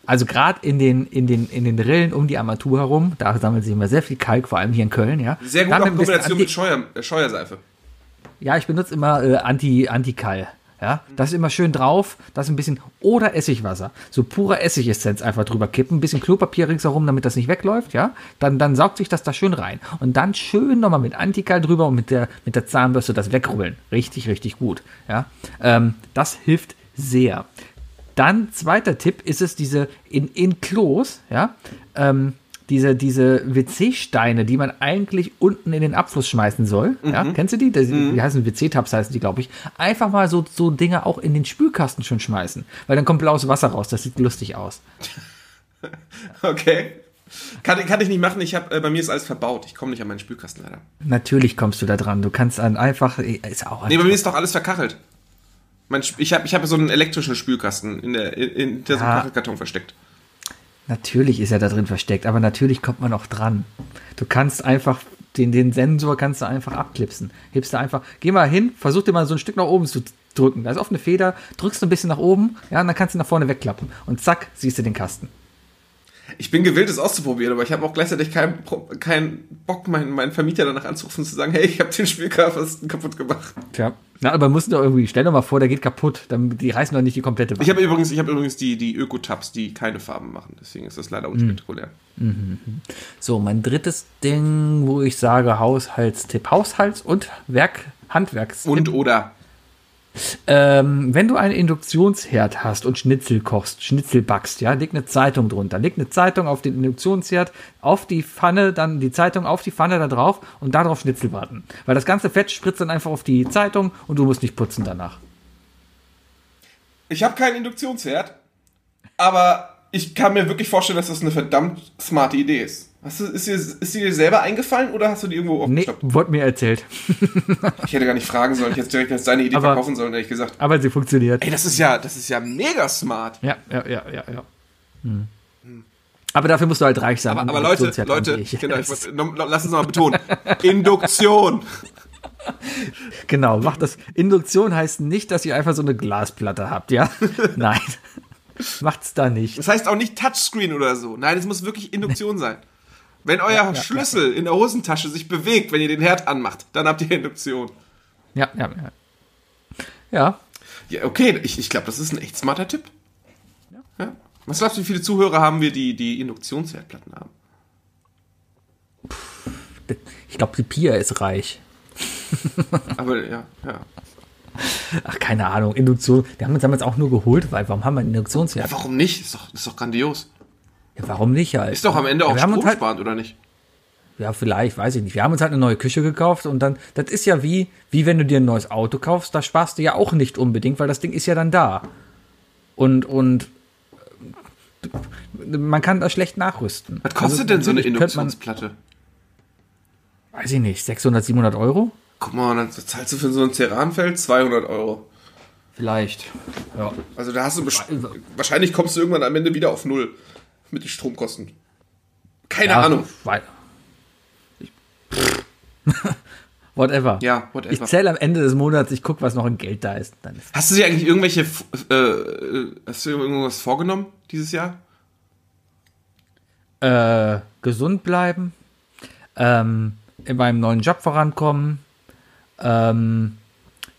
Also gerade in den, in, den, in den Rillen um die Armatur herum, da sammelt sich immer sehr viel Kalk, vor allem hier in Köln, ja. Sehr gut Dann auch in Kombination mit Scheuer, äh, Scheuerseife. Ja, ich benutze immer äh, Anti, Anti-Kall. Ja, das ist immer schön drauf, das ein bisschen, oder Essigwasser. So pure Essigessenz einfach drüber kippen, ein bisschen Klopapier ringsherum, damit das nicht wegläuft, ja. Dann, dann saugt sich das da schön rein. Und dann schön nochmal mit Antikal drüber und mit der, mit der Zahnbürste das wegrubbeln. Richtig, richtig gut, ja. Ähm, das hilft sehr. Dann, zweiter Tipp, ist es diese in, in Klos, ja, ähm, diese, diese WC-Steine, die man eigentlich unten in den Abfluss schmeißen soll. Ja, kennst du die? Das, Die heißen WC-Tabs, heißen die, glaube ich. Einfach mal so, so Dinge auch in den Spülkasten schon schmeißen. Weil dann kommt blaues Wasser raus. Das sieht lustig aus. Okay. Kann, kann ich nicht machen, ich hab, äh, bei mir ist alles verbaut. Ich komme nicht an meinen Spülkasten leider. Natürlich kommst du da dran. Du kannst dann einfach. Ist auch Nee, bei mir ist doch alles verkachelt. Mein, ich habe ich hab so einen elektrischen Spülkasten in der, in, in der so einem Ja. Kachelkarton versteckt. Natürlich ist er da drin versteckt, aber natürlich kommt man auch dran. Du kannst einfach den, den Sensor kannst du einfach abklipsen. Hebst du einfach, geh mal hin, versuch dir mal so ein Stück nach oben zu drücken. Da ist offene Feder, drückst du ein bisschen nach oben, ja, und dann kannst du nach vorne wegklappen. Und zack, siehst du den Kasten. Ich bin gewillt, es auszuprobieren, aber ich habe auch gleichzeitig keinen keinen Bock, meinen, meinen Vermieter danach anzurufen und zu sagen, hey, ich habe den Spülkasten kaputt gemacht. Tja. Na, aber du doch irgendwie, stell doch mal vor, der geht kaputt. Dann, die reißen doch nicht die komplette Ich habe übrigens, ich habe übrigens die, die Öko-Tabs, die keine Farben machen. Deswegen ist das leider unspektakulär. So, mein drittes Ding, wo ich sage Haushaltstipp. Haushalts- und Werk, Handwerkstipp. Und oder Ähm, wenn du einen Induktionsherd hast und Schnitzel kochst, Schnitzel backst, ja, leg eine Zeitung drunter. Leg eine Zeitung auf den Induktionsherd, auf die Pfanne, dann die Zeitung auf die Pfanne da drauf und darauf Schnitzel braten. Weil das ganze Fett spritzt dann einfach auf die Zeitung und du musst nicht putzen danach. Ich habe keinen Induktionsherd, aber ich kann mir wirklich vorstellen, dass das eine verdammt smarte Idee ist. Hast du, ist, dir, ist sie dir selber eingefallen oder hast du die irgendwo Nee, aufgeschnappt? wurde mir erzählt. Ich hätte gar nicht fragen sollen. Ich hätte direkt als deine Idee Aber- verkaufen sollen, ehrlich gesagt. Aber sie funktioniert. Ey, das ist ja, das ist ja mega smart. Ja, ja, ja, ja, ja. Hm. Aber dafür musst du halt reich sein. Aber, aber Leute, Induktionsherd Leute, genau, ich, noch- noch- lass uns mal betonen. Induktion. Genau, macht das. Induktion heißt nicht, dass ihr einfach so eine Glasplatte habt, ja? Nein. Macht's da nicht. Das heißt auch nicht Touchscreen oder so. Nein, es muss wirklich Induktion sein. Wenn euer Schlüssel in der Hosentasche sich bewegt, wenn ihr den Herd anmacht, dann habt ihr Induktion. Ja, ja, ja. Ja, Ja, okay, ich, ich glaube, das ist ein echt smarter Tipp. Ja. Was glaubst du, wie viele Zuhörer haben wir, die, die Induktionsherdplatten haben? ich glaube, die Pia ist reich. Aber ja, ja. Ach, keine Ahnung, Induktion. Wir haben uns damals auch nur geholt, weil warum haben wir Induktionsherd? Ja, warum nicht? Ist doch, ist doch grandios. Ja, warum nicht halt? Ist doch am Ende Ja, auch uns halt, stromsparend, oder nicht? Ja, vielleicht, weiß ich nicht. Wir haben uns halt eine neue Küche gekauft und dann, das ist ja wie, wie wenn du dir ein neues Auto kaufst, da sparst du ja auch nicht unbedingt, weil das Ding ist ja dann da. Und, und äh, man kann das schlecht nachrüsten. Was kostet Also, denn so eine Induktionsplatte? Man, weiß ich nicht, 600, 700 Euro? Guck mal, dann zahlst du für so ein Ceranfeld 200 Euro. Vielleicht. Ja. Also da hast du wahrscheinlich kommst du irgendwann am Ende wieder auf null mit den Stromkosten. Keine ja, Ahnung. Weil, ich, whatever. Ja, whatever. Ich zähle am Ende des Monats, ich gucke, was noch in Geld da ist. Dann ist Hast du dir eigentlich irgendwelche, äh, äh, hast du irgendwas vorgenommen dieses Jahr? äh, gesund bleiben, ähm, in meinem neuen Job vorankommen, ähm,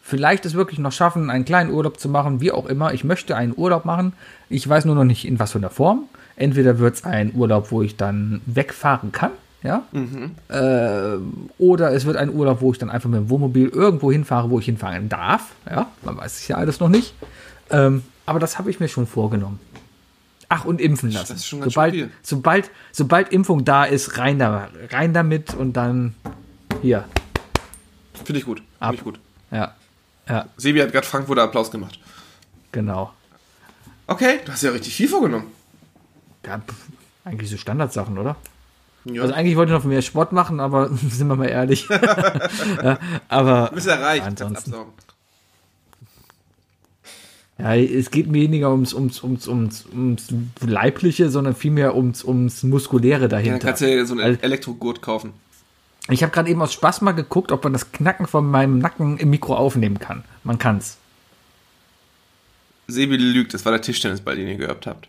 vielleicht es wirklich noch schaffen, einen kleinen Urlaub zu machen, wie auch immer. Ich möchte einen Urlaub machen. Ich weiß nur noch nicht in was für einer Form. Entweder wird es ein Urlaub, wo ich dann wegfahren kann, ja, äh, oder es wird ein Urlaub, wo ich dann einfach mit dem Wohnmobil irgendwo hinfahre, wo ich hinfahren darf. Ja, man weiß es ja alles noch nicht. Ähm, aber das habe ich mir schon vorgenommen. Ach, und impfen lassen. Das ist schon ganz sobald, sobald, sobald Impfung da ist, rein, da, rein damit und dann hier. Finde ich gut. Finde ich gut. Ja, ja, Sebi hat gerade Frankfurter Applaus gemacht. genau. Okay, du hast ja richtig viel vorgenommen. Ja, eigentlich so Standardsachen, oder? Ja. Also eigentlich wollte ich noch mehr Sport machen, aber sind wir mal ehrlich. ja, aber du bist erreicht. ansonsten. Ja, es geht weniger ums, ums, ums, ums, ums Leibliche, sondern vielmehr ums, ums Muskuläre Ja, dann dahinter. kannst du dir so einen Elektrogurt kaufen. Ich habe gerade eben aus Spaß mal geguckt, ob man das Knacken von meinem Nacken im Mikro aufnehmen kann. Man kann's. Sebi lügt, das war der Tischtennisball, den ihr gehabt habt.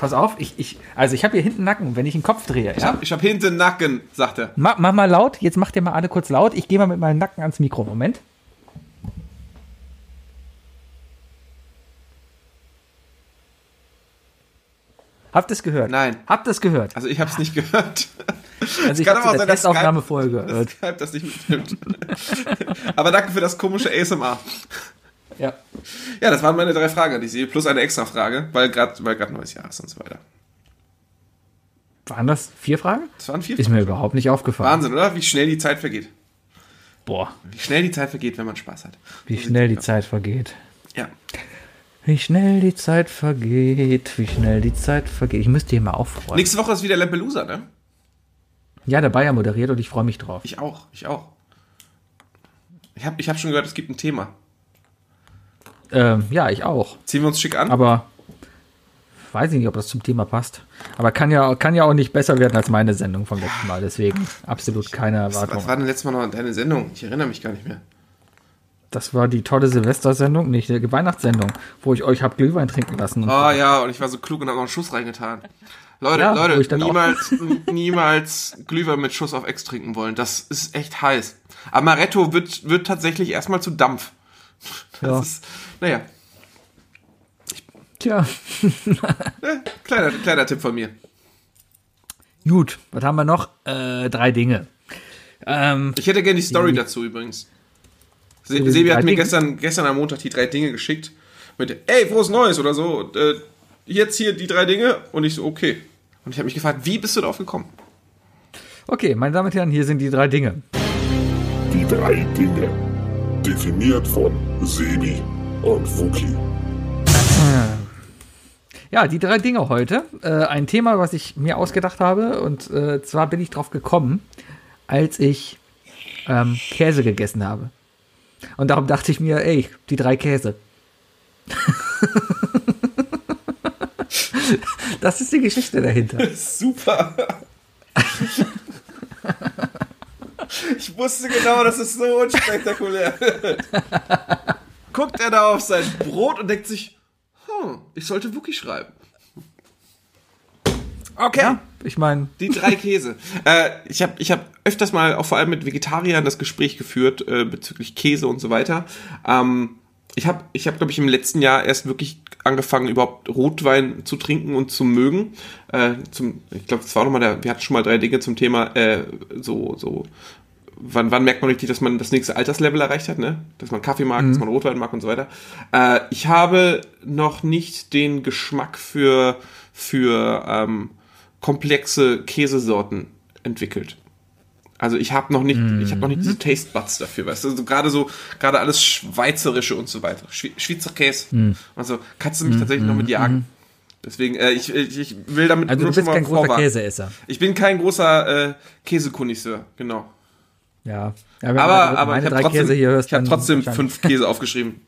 Pass auf, ich, ich, also ich habe hier hinten Nacken, wenn ich den Kopf drehe. Ich Ja? hab, ich hab hinten Nacken, sagt er. Mach, mach mal laut, jetzt macht ihr mal alle kurz laut. Ich gehe mal mit meinem Nacken ans Mikro. Moment. Habt ihr es gehört? Nein. Habt ihr es gehört? Also ich hab's nicht gehört. Also ich kann habe aber auch sein, dass vorher gehört. Das Skype das nicht mitnimmt. aber danke für das komische ASMR. Ja. Ja, das waren meine drei Fragen an dich, Sebi, plus eine extra Frage, weil gerade weil grad neues Jahr ist und so weiter. Waren das vier Fragen? Das waren vier Ist mir überhaupt nicht aufgefallen. Wahnsinn, oder? Wie schnell die Zeit vergeht. Boah, Wie schnell die Zeit vergeht, wenn man Spaß hat. wie schnell die Zeit vergeht. Ja. Wie schnell die Zeit vergeht, wie schnell die Zeit vergeht. Ich müsste hier mal aufräumen. Nächste Woche ist wieder Lampelusa, ne? Ja, der Bayer moderiert und ich freue mich drauf. Ich auch, ich auch. Ich habe ich hab schon gehört, es gibt ein Thema. Ähm, ja, ich auch. Ziehen wir uns schick an? Aber weiß ich nicht, ob das zum Thema passt. Aber kann ja, kann ja auch nicht besser werden als meine Sendung vom letzten Mal. Deswegen absolut keine Erwartung. was war denn letztes Mal noch deine Sendung? Ich erinnere mich gar nicht mehr. Das war die tolle Silvestersendung, nicht die Weihnachtssendung, wo ich euch hab Glühwein trinken lassen. Und Oh ja, und ich war so klug und habe noch einen Schuss reingetan. Leute, Ja, Leute, niemals, niemals Glühwein mit Schuss auf Ex trinken wollen. Das ist echt heiß. Amaretto wird, wird tatsächlich erstmal zu Dampf. Das Ja. ist, naja, Tja, kleiner, kleiner Tipp von mir. gut. Was haben wir noch? Äh, drei Dinge. Ähm, Ich hätte gerne die Story dazu übrigens. Se Sebi hat mir gestern, gestern am Montag die drei Dinge geschickt. Mit, ey, frohes Neues oder so. Und, äh, jetzt hier die drei Dinge. Und ich so, okay. Und ich habe mich gefragt, wie bist du darauf gekommen? okay, meine Damen und Herren, hier sind die drei Dinge. Die drei Dinge. Definiert von Sebi und Wookie. Ja, die drei Dinge heute. Äh, ein Thema, was ich mir ausgedacht habe. Und äh, zwar bin ich drauf gekommen, als ich ähm, Käse gegessen habe. Und darum dachte ich mir, ey, die drei Käse. das ist die Geschichte dahinter. Super. Ich wusste genau, das ist so unspektakulär. Guckt er da auf sein Brot und denkt sich, hm, ich sollte Wookie schreiben. Okay. Ja, ich meine, Die drei Käse. äh, ich habe ich hab öfters mal auch vor allem mit Vegetariern das Gespräch geführt äh, bezüglich Käse und so weiter. Ähm, ich habe, ich hab, glaube ich, im letzten Jahr erst wirklich angefangen, überhaupt Rotwein zu trinken und zu mögen. Äh, zum, ich glaube, das war nochmal der, wir hatten schon mal drei Dinge zum Thema äh, so, so wann, wann merkt man richtig, dass man das nächste Alterslevel erreicht hat, ne? Dass man Kaffee mag, dass man Rotwein mag und so weiter. Äh, ich habe noch nicht den Geschmack für, für ähm, komplexe Käsesorten entwickelt. Also ich habe noch nicht, ich habe noch nicht diese Taste Buds dafür, weißt du, so gerade so, gerade alles Schweizerische und so weiter. Schwe- Schweizer Käse. Also kannst du mich tatsächlich noch mit jagen. Deswegen, äh, ich, ich, ich will damit Also nur du bist schon mal kein großer. Käseesser. Ich bin kein großer äh, Käsekonisseur, genau. Ja. ja Aber, du aber meine ich habe trotzdem, hier ich hab trotzdem fünf Käse aufgeschrieben.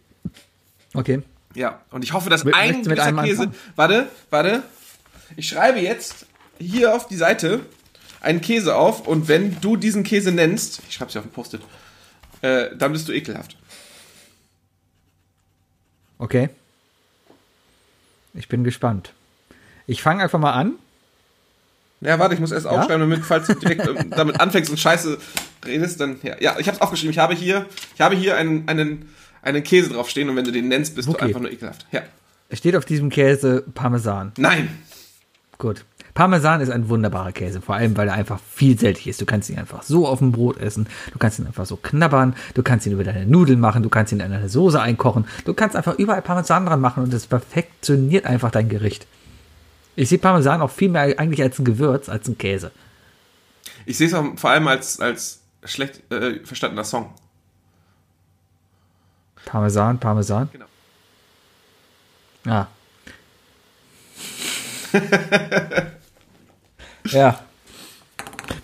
Okay. Ja, und ich hoffe, dass Mö- ein gewisser Käse. anfangen? Warte, warte. Ich schreibe jetzt hier auf die Seite einen Käse auf und wenn du diesen Käse nennst, ich schreibe es auf den Post-it, äh, dann bist du ekelhaft. Okay. Ich bin gespannt. Ich fange einfach mal an. Ja, warte, ich muss erst aufschreiben, damit, falls du direkt ähm, damit anfängst und Scheiße redest, dann, ja, ja ich habe es aufgeschrieben. Ich habe hier, ich habe hier einen, einen, einen Käse draufstehen und wenn du den nennst, bist Wookie. du einfach nur ekelhaft. Ja. Es steht auf diesem Käse Parmesan. Nein. Gut. Parmesan ist ein wunderbarer Käse, vor allem weil er einfach vielseitig ist. Du kannst ihn einfach so auf dem Brot essen, du kannst ihn einfach so knabbern, du kannst ihn über deine Nudeln machen, du kannst ihn in eine Soße einkochen, du kannst einfach überall Parmesan dran machen und es perfektioniert einfach dein Gericht. Ich sehe Parmesan auch viel mehr eigentlich als ein Gewürz, als ein Käse. Ich sehe es auch vor allem als, als schlecht äh, verstandener Song. Parmesan, Parmesan. Genau. Ah. ja.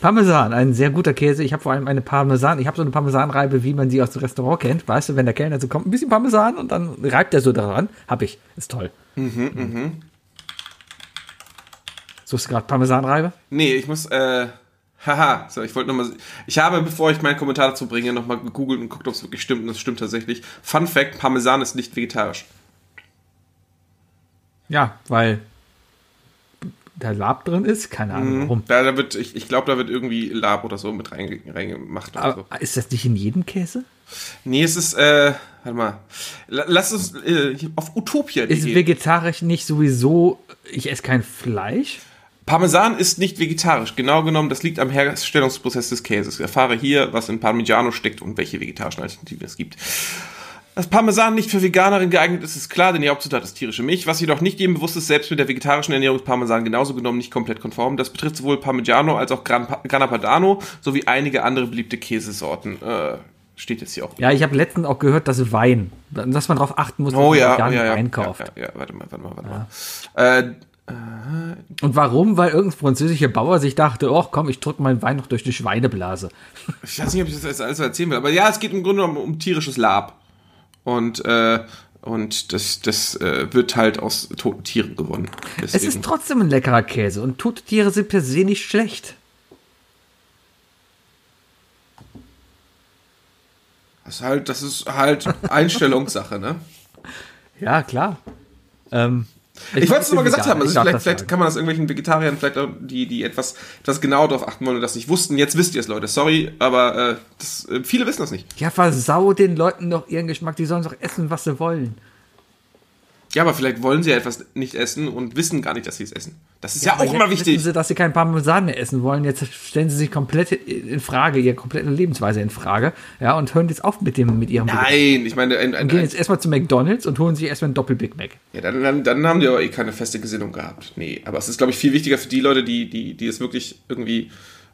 Parmesan, ein sehr guter Käse. Ich habe vor allem eine Parmesan. Ich habe so eine Parmesanreibe, wie man sie aus dem Restaurant kennt. Weißt du, wenn der Kellner so kommt, ein bisschen Parmesan und dann reibt er so daran. Hab ich. Ist toll. Mhm, Suchst du gerade Parmesanreibe? Nee, ich muss, äh, haha, so, ich wollte nochmal, ich habe, bevor ich meinen Kommentar dazu bringe, nochmal gegoogelt und geguckt, ob es wirklich stimmt, und das stimmt tatsächlich. Fun Fact, Parmesan ist nicht vegetarisch. Ja, weil da Lab drin ist. Keine Ahnung warum. Da, da wird, ich, ich glaube, da wird irgendwie Lab oder so mit reinge, reingemacht oder so. Aber ist das nicht in jedem Käse? Nee, es ist, äh, warte mal, La- lass uns äh, auf Utopia Ist vegetarisch nicht sowieso, ich esse kein Fleisch? Parmesan ist nicht vegetarisch. Genau genommen, das liegt am Herstellungsprozess des Käses. Ich erfahre hier, was in Parmigiano steckt und welche vegetarischen Alternativen es gibt. Dass Parmesan nicht für Veganerinnen geeignet ist, ist klar, denn die Hauptzutat ist tierische Milch. Was jedoch nicht jedem bewusst ist, selbst mit der vegetarischen Ernährung ist Parmesan genauso genommen nicht komplett konform. Das betrifft sowohl Parmigiano als auch Gran Grana Padano sowie einige andere beliebte Käsesorten. Äh, steht jetzt hier auch. Ja, ich habe letztens auch gehört, dass Wein, dass man darauf achten muss, dass Oh man ja, oh, veganen ja, ja, Wein kauft. ja, ja, ja, warte mal, warte mal, warte mal. Äh, Und warum? Weil irgendein französischer Bauer sich dachte, oh komm, ich drück meinen Wein noch durch die Schweineblase. Ich weiß nicht, ob ich das jetzt alles erzählen will, aber ja, es geht im Grunde genommen um tierisches Lab. Und, äh, und das, das äh, wird halt aus toten Tieren gewonnen. Es Deswegen. ist trotzdem ein leckerer Käse und tote Tiere sind per se nicht schlecht. das ist halt, das ist halt Einstellungssache, ne? Ja, klar. Ähm, Ich, wollte es nur mal gesagt haben, also Ich vielleicht, vielleicht kann man das irgendwelchen Vegetariern, vielleicht auch die, die etwas, etwas genauer darauf achten wollen und das nicht wussten. Jetzt wisst ihr es, Leute. Sorry, aber äh, das, äh, viele wissen das nicht. Ja, versau den Leuten doch ihren Geschmack, die sollen doch essen, was sie wollen. Ja, aber vielleicht wollen sie ja etwas nicht essen und wissen gar nicht, dass sie es essen. Das ist ja, Aber auch immer Wissen wichtig. sie, dass sie keinen Parmesan mehr essen wollen. Jetzt stellen sie sich komplett in Frage, ihre komplette Lebensweise in Frage. Ja, und hören jetzt auf mit dem, mit ihrem Nein, ich meine, ein, ein, Und gehen jetzt erstmal zu McDonalds und holen sich erstmal ein Doppel-Big Mac. Ja, dann, dann, dann haben die aber eh keine feste Gesinnung gehabt. Nee, aber es ist, glaube ich, viel wichtiger für die Leute, die, die, die es wirklich irgendwie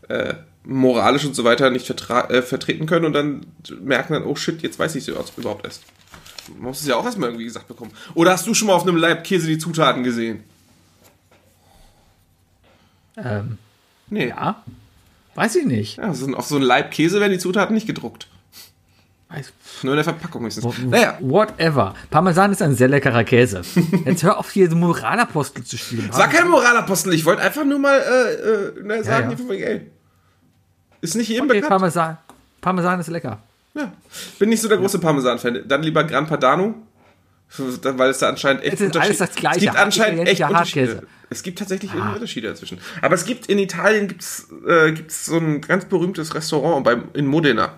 äh, moralisch und so weiter nicht äh, vertreten können und dann merken dann, oh shit, jetzt weiß ich es überhaupt erst. Man muss es ja auch erstmal irgendwie gesagt bekommen. Oder hast du schon mal auf einem Leib Käse die Zutaten gesehen? Ähm, Nee. ja, weiß ich nicht. Ja, so, auf so einem Leib Käse werden die Zutaten nicht gedruckt. Weiß, Nur in der Verpackung höchstens. Naja, Whatever. Parmesan ist ein sehr leckerer Käse. Jetzt hör auf, hier so Moralapostel zu spielen. sag kein Moralapostel, ich wollte einfach nur mal äh, äh, sagen, ja. hier wegen, ey. Ist nicht jedem Okay, bekannt. Parmesan. Parmesan ist lecker. Ja. Bin nicht so der große Parmesan-Fan. Dann lieber Gran Padano. Weil es da anscheinend echt Es ist alles das Gleiche. Es gibt anscheinend echt Unterschiede. Es gibt tatsächlich irgendwie Unterschiede dazwischen. Aber es gibt in Italien gibt's, äh, gibt's so ein ganz berühmtes Restaurant beim, in Modena.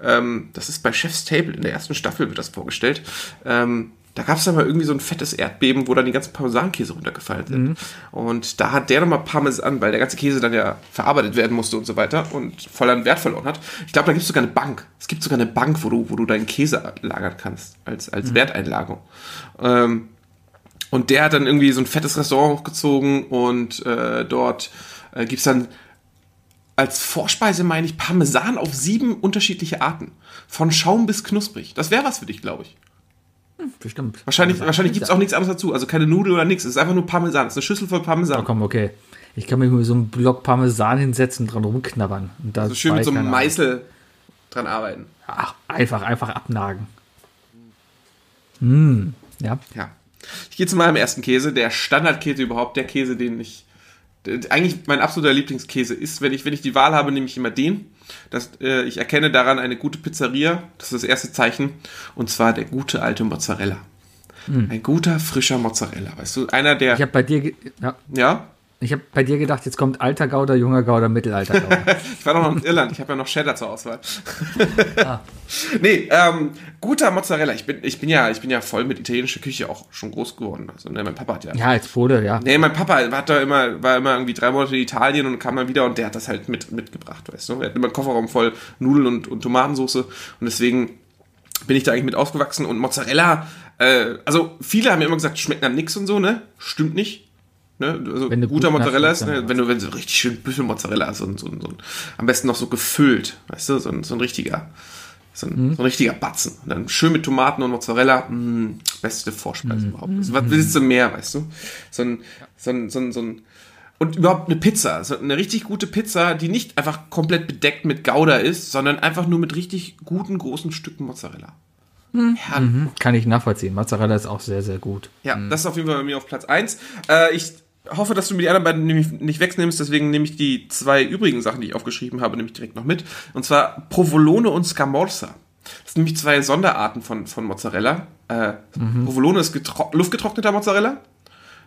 Ähm, das ist bei Chef's Table. In der ersten Staffel wird das vorgestellt. Ähm, da gab es dann mal irgendwie so ein fettes Erdbeben, wo dann die ganzen Parmesankäse runtergefallen sind. Und da hat der nochmal Parmesan, weil der ganze Käse dann ja verarbeitet werden musste und so weiter und voll an Wert verloren hat. Ich glaube, da gibt es sogar eine Bank. Es gibt sogar eine Bank, wo du, wo du deinen Käse lagern kannst, als, als Werteinlagerung. Ähm, und der hat dann irgendwie so ein fettes Restaurant hochgezogen und äh, dort äh, gibt's dann als Vorspeise, meine ich, Parmesan auf sieben unterschiedliche Arten. Von Schaum bis knusprig. Das wäre was für dich, glaube ich. Bestimmt. Wahrscheinlich, wahrscheinlich gibt's auch nichts anderes dazu. Also keine Nudel oder nichts. Es ist einfach nur Parmesan. Es ist eine Schüssel voll Parmesan. Oh, komm, okay. Ich kann mich mit so einem Block Parmesan hinsetzen und dran rumknabbern. Und da also schön mit so einem. Meißel dran arbeiten. Ach, einfach, einfach abnagen. Hm, ja. Ja. Ich gehe zu meinem ersten Käse, der Standardkäse überhaupt, der Käse, den ich eigentlich mein absoluter Lieblingskäse ist. Wenn ich, wenn ich die Wahl habe, nehme ich immer den. Das, äh, ich erkenne daran eine gute Pizzeria. Das ist das erste Zeichen. Und zwar der gute alte Mozzarella. Ein guter, frischer Mozzarella. Weißt du, einer der. Ich habe bei dir, ja, ja? Ich habe bei dir gedacht, jetzt kommt alter Gouda, junger Gouda, mittelalter Gouda. Ich war doch noch in Irland, ich habe ja noch Cheddar zur Auswahl. Nee, ähm, guter Mozzarella. Ich bin, ich bin ja, ich bin ja voll mit italienischer Küche auch schon groß geworden. Also, ne, mein Papa hat ja. ja, als Pole, ja. Nee, mein Papa hat da immer, war immer irgendwie drei Monate in Italien und kam dann wieder und der hat das halt mit, mitgebracht, weißt du. Er hat immer einen Kofferraum voll Nudeln und, und Tomatensauce und deswegen bin ich da eigentlich mit aufgewachsen und Mozzarella, äh, also viele haben ja immer gesagt, schmeckt nach nix und so, ne? Stimmt nicht. Ne? Also Wenn du guter gut Mozzarella ist, ne? wenn du, wenn so richtig schön Büffelmozzarella hast, so, ein- so, so, ein- am besten noch so gefüllt, weißt du, so ein, so ein richtiger, so ein, so ein richtiger Batzen. Und dann schön mit Tomaten und Mozzarella, mh, beste Vorspeise überhaupt. Also, was willst du mehr, weißt du? So ein, so ein, so ein, so ein und überhaupt eine Pizza, so eine richtig gute Pizza, die nicht einfach komplett bedeckt mit Gouda ist, sondern einfach nur mit richtig guten großen Stücken Mozzarella. Herrlich. Kann ich nachvollziehen. Mozzarella ist auch sehr, sehr gut. Ja, das ist auf jeden Fall bei mir auf Platz 1. Äh, ich hoffe, dass du mir die anderen beiden nämlich nicht wegnimmst, deswegen nehme ich die zwei übrigen Sachen, die ich aufgeschrieben habe, nämlich direkt noch mit. Und zwar Provolone und Scamorza. Das sind nämlich zwei Sonderarten von, von Mozzarella. Äh, Provolone ist getro luftgetrockneter Mozzarella.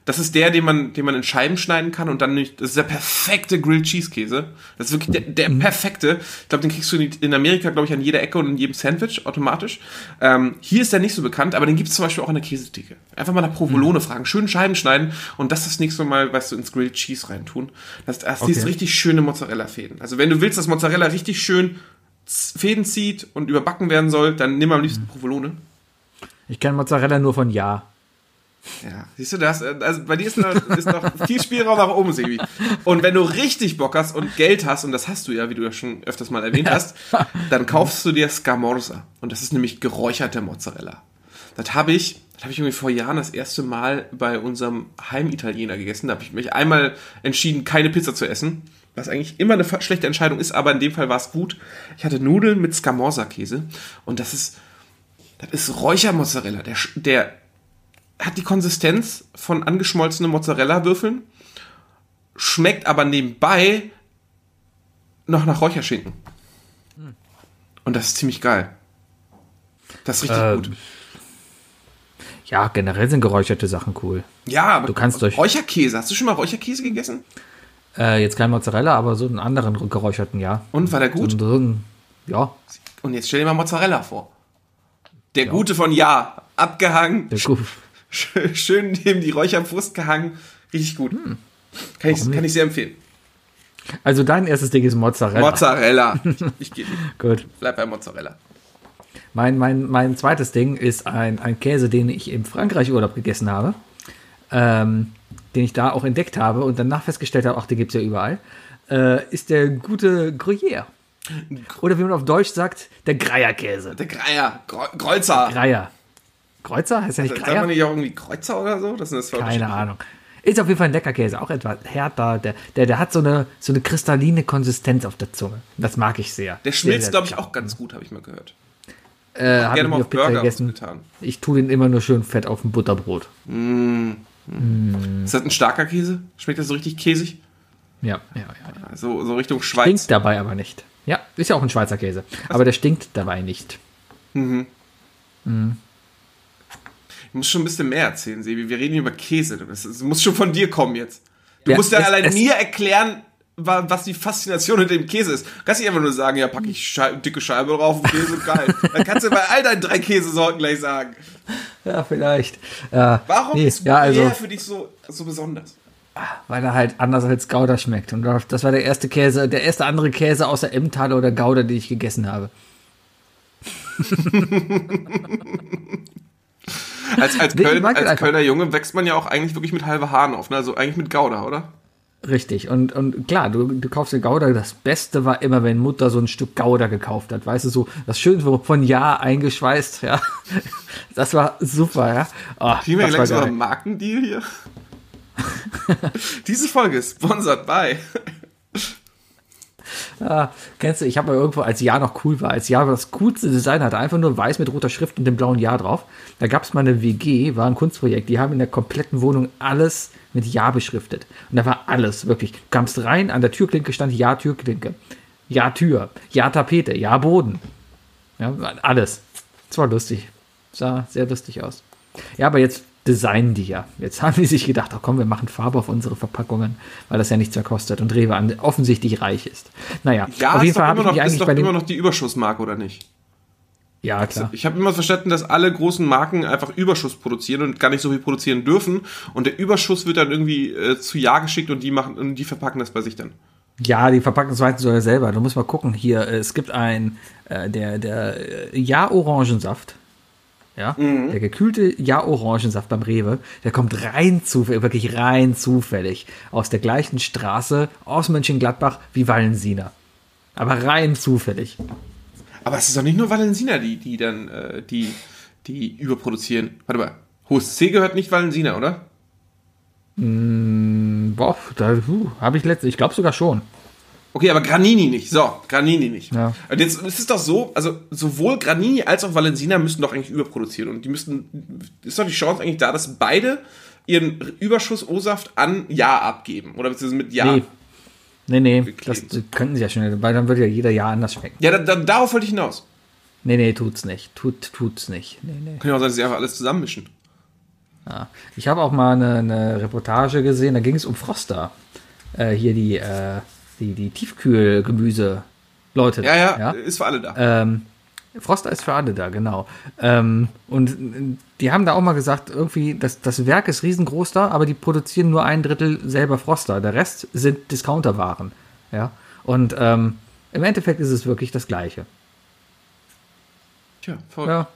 Das ist der, den man, den man in Scheiben schneiden kann und dann nicht, das ist der perfekte Grilled Cheese Käse. Das ist wirklich der, der perfekte. Ich glaube, den kriegst du in, Amerika, glaube ich, an jeder Ecke und in jedem Sandwich automatisch. Ähm, hier ist der nicht so bekannt, aber den gibt es zum Beispiel auch in der Käsetheke. Einfach mal nach Provolone fragen, schön Scheiben schneiden und das das nächste Mal, weißt du, ins Grilled Cheese reintun. Das, das Okay. ist richtig schöne Mozzarella-Fäden. Also wenn du willst, dass Mozzarella richtig schön Fäden zieht und überbacken werden soll, dann nimm am liebsten Provolone. Ich kenne Mozzarella nur von Ja. Ja, siehst du das? Also bei dir ist noch, ist noch viel Spielraum nach oben, Sebi. Und wenn du richtig Bock hast und Geld hast, und das hast du ja, wie du ja schon öfters mal erwähnt hast, dann kaufst du dir Scamorza. Und das ist nämlich geräucherte Mozzarella. Das habe ich, das habe ich irgendwie vor Jahren das erste Mal bei unserem Heimitaliener gegessen. Da habe ich mich einmal entschieden, keine Pizza zu essen. Was eigentlich immer eine schlechte Entscheidung ist, aber in dem Fall war es gut. Ich hatte Nudeln mit Scamorza-Käse. Und das ist, das ist Räuchermozzarella. Der, der hat die Konsistenz von angeschmolzenen Mozzarella-Würfeln, schmeckt aber nebenbei noch nach Räucherschinken. Und das ist ziemlich geil. Das ist richtig Ähm, gut. Ja, generell sind geräucherte Sachen cool. Ja, aber du kannst durch- Räucherkäse. Hast du schon mal Räucherkäse gegessen? Äh, jetzt kein Mozzarella, aber so einen anderen geräucherten, ja. Und war der gut? So, so ein, ja, Und jetzt stell dir mal Mozzarella vor. Der gute von Ja. Abgehangen, der gut. Schön, neben die Räucherbrust gehangen. Richtig gut. Kann, ich, kann ich sehr empfehlen. Also dein erstes Ding ist Mozzarella. Mozzarella. Ich gehe Gut. bleib bei Mozzarella. Mein, mein, mein zweites Ding ist ein, ein Käse, den ich im Frankreich Urlaub gegessen habe. Ähm, den ich da auch entdeckt habe und danach festgestellt habe, ach, den gibt es ja überall. Äh, ist der gute Gruyère. Oder wie man auf Deutsch sagt, der Greierkäse. Der Greier. Gre- Kreuzer. Greier. Kreuzer? Heißt ja nicht Sagt man Greier? nicht auch irgendwie Kreuzer oder so? Das für Keine Ahnung. Ist auf jeden Fall ein lecker Käse, auch etwas härter. Der, der, der hat so eine, so eine kristalline Konsistenz auf der Zunge. Das mag ich sehr. Der schmilzt, glaube ich, auch ganz gut, habe ich mal gehört. Äh, habe ich mal auf Pizza Burger gegessen. getan. Ich tue den immer nur schön fett auf ein Butterbrot. Ist das ein starker Käse? Schmeckt das so richtig käsig? Ja, ja, ja. ja. So, so Richtung Schweiz. Stinkt dabei aber nicht. Ja, ist ja auch ein Schweizer Käse. Aber der stinkt dabei nicht. Ich muss schon ein bisschen mehr erzählen, Sebi. Wir reden hier über Käse. Das, muss schon von dir kommen jetzt. Du Ja, musst ja es- allein es- mir erklären, wa- was die Faszination hinter dem Käse ist. Du kannst nicht einfach nur sagen, ja, pack ich Schei dicke Scheibe drauf und Käse, geil. Dann kannst du bei all deinen drei Käsesorten gleich sagen. Ja, vielleicht. Ja, Warum nee, ist ja, also, für dich so, so besonders? weil er halt anders als Gouda schmeckt. Und das war der erste Käse, der erste andere Käse außer Emmentaler oder Gouda, den ich gegessen habe. Als, als, Köln, als. Kölner Junge wächst man ja auch eigentlich wirklich mit halbe Haaren auf, ne? Also eigentlich mit Gouda, oder? Richtig. Und, und klar, du, du kaufst dir Gouda. Das Beste war immer, wenn Mutter so ein Stück Gouda gekauft hat. Weißt du, so das schön so von Jahr eingeschweißt, ja. Das war super, ja. Oh, Kriegen wir gleich so einen Markendeal hier? Diese Folge ist sponsored by. Ah, kennst du, ich habe mal irgendwo, als Jahr noch cool war, als Jahr das coolste Design hatte, einfach nur weiß mit roter Schrift und dem blauen Jahr drauf. Da gab es mal eine WG, war ein Kunstprojekt, die haben in der kompletten Wohnung alles mit Jahr beschriftet. Und da war alles, wirklich. Du kamst rein, an der Türklinke stand Ja Türklinke, Ja Tür, Ja Tapete, Ja Boden. Ja, alles. Das war lustig. Sah sehr lustig aus. Ja, aber jetzt designen die ja. Jetzt haben die sich gedacht, ach komm, wir machen Farbe auf unsere Verpackungen, weil das ja nichts mehr kostet und Rewe offensichtlich reich ist. Naja, Ja, auf jeden Fall habe immer ich noch, ist eigentlich doch bei immer noch die Überschussmarke, oder nicht? Ja, klar. Ich habe immer verstanden, dass alle großen Marken einfach Überschuss produzieren und gar nicht so viel produzieren dürfen. Und der Überschuss wird dann irgendwie äh, zu Ja geschickt und die machen und die verpacken das bei sich dann. Ja, die verpacken es weiter sogar selber. Du musst mal gucken. Hier, äh, es gibt ein, äh, der, der äh, Ja-Orangensaft. Ja, Mhm. der gekühlte Ja-Orangensaft beim Rewe, der kommt rein zufällig, wirklich rein zufällig aus der gleichen Straße aus Mönchengladbach wie Wallensina. Aber rein zufällig. Aber es ist doch nicht nur Valensina, die, die dann, äh, die, die überproduzieren. Warte mal. Hohes C gehört nicht Valensina, oder? Boah, da uh, habe ich letzte, ich glaube sogar schon. Okay, aber Granini nicht. So, Granini nicht. Ja. Und jetzt ist es doch so, also sowohl Granini als auch Valensina müssten doch eigentlich überproduzieren. Und die müssten, ist doch die Chance eigentlich da, dass beide ihren Überschuss O-Saft an Ja abgeben. Oder beziehungsweise mit Ja. Nee. Nee, nee, das Geklebt. könnten sie ja schon, weil dann würde ja jeder Jahr anders schmecken. Ja, da, da, darauf wollte ich hinaus. Nee, nee, tut's nicht. Tut, tut's nicht. Nee, nee. Kann ja auch sein, dass sie einfach alles zusammenmischen. Ja. Ich habe auch mal eine, eine Reportage gesehen, da ging es um Froster. Äh, hier die, äh, die, die Tiefkühlgemüse. Leute. Ja, ja, ist für alle da. Ähm, Froster ist für alle da, genau. Ähm, und äh, die haben da auch mal gesagt, irgendwie, das, das Werk ist riesengroß da, aber die produzieren nur ein Drittel selber Froster. Der Rest sind Discounterwaren. Ja. Und ähm, im Endeffekt ist es wirklich das Gleiche. Tja, voll. Ja.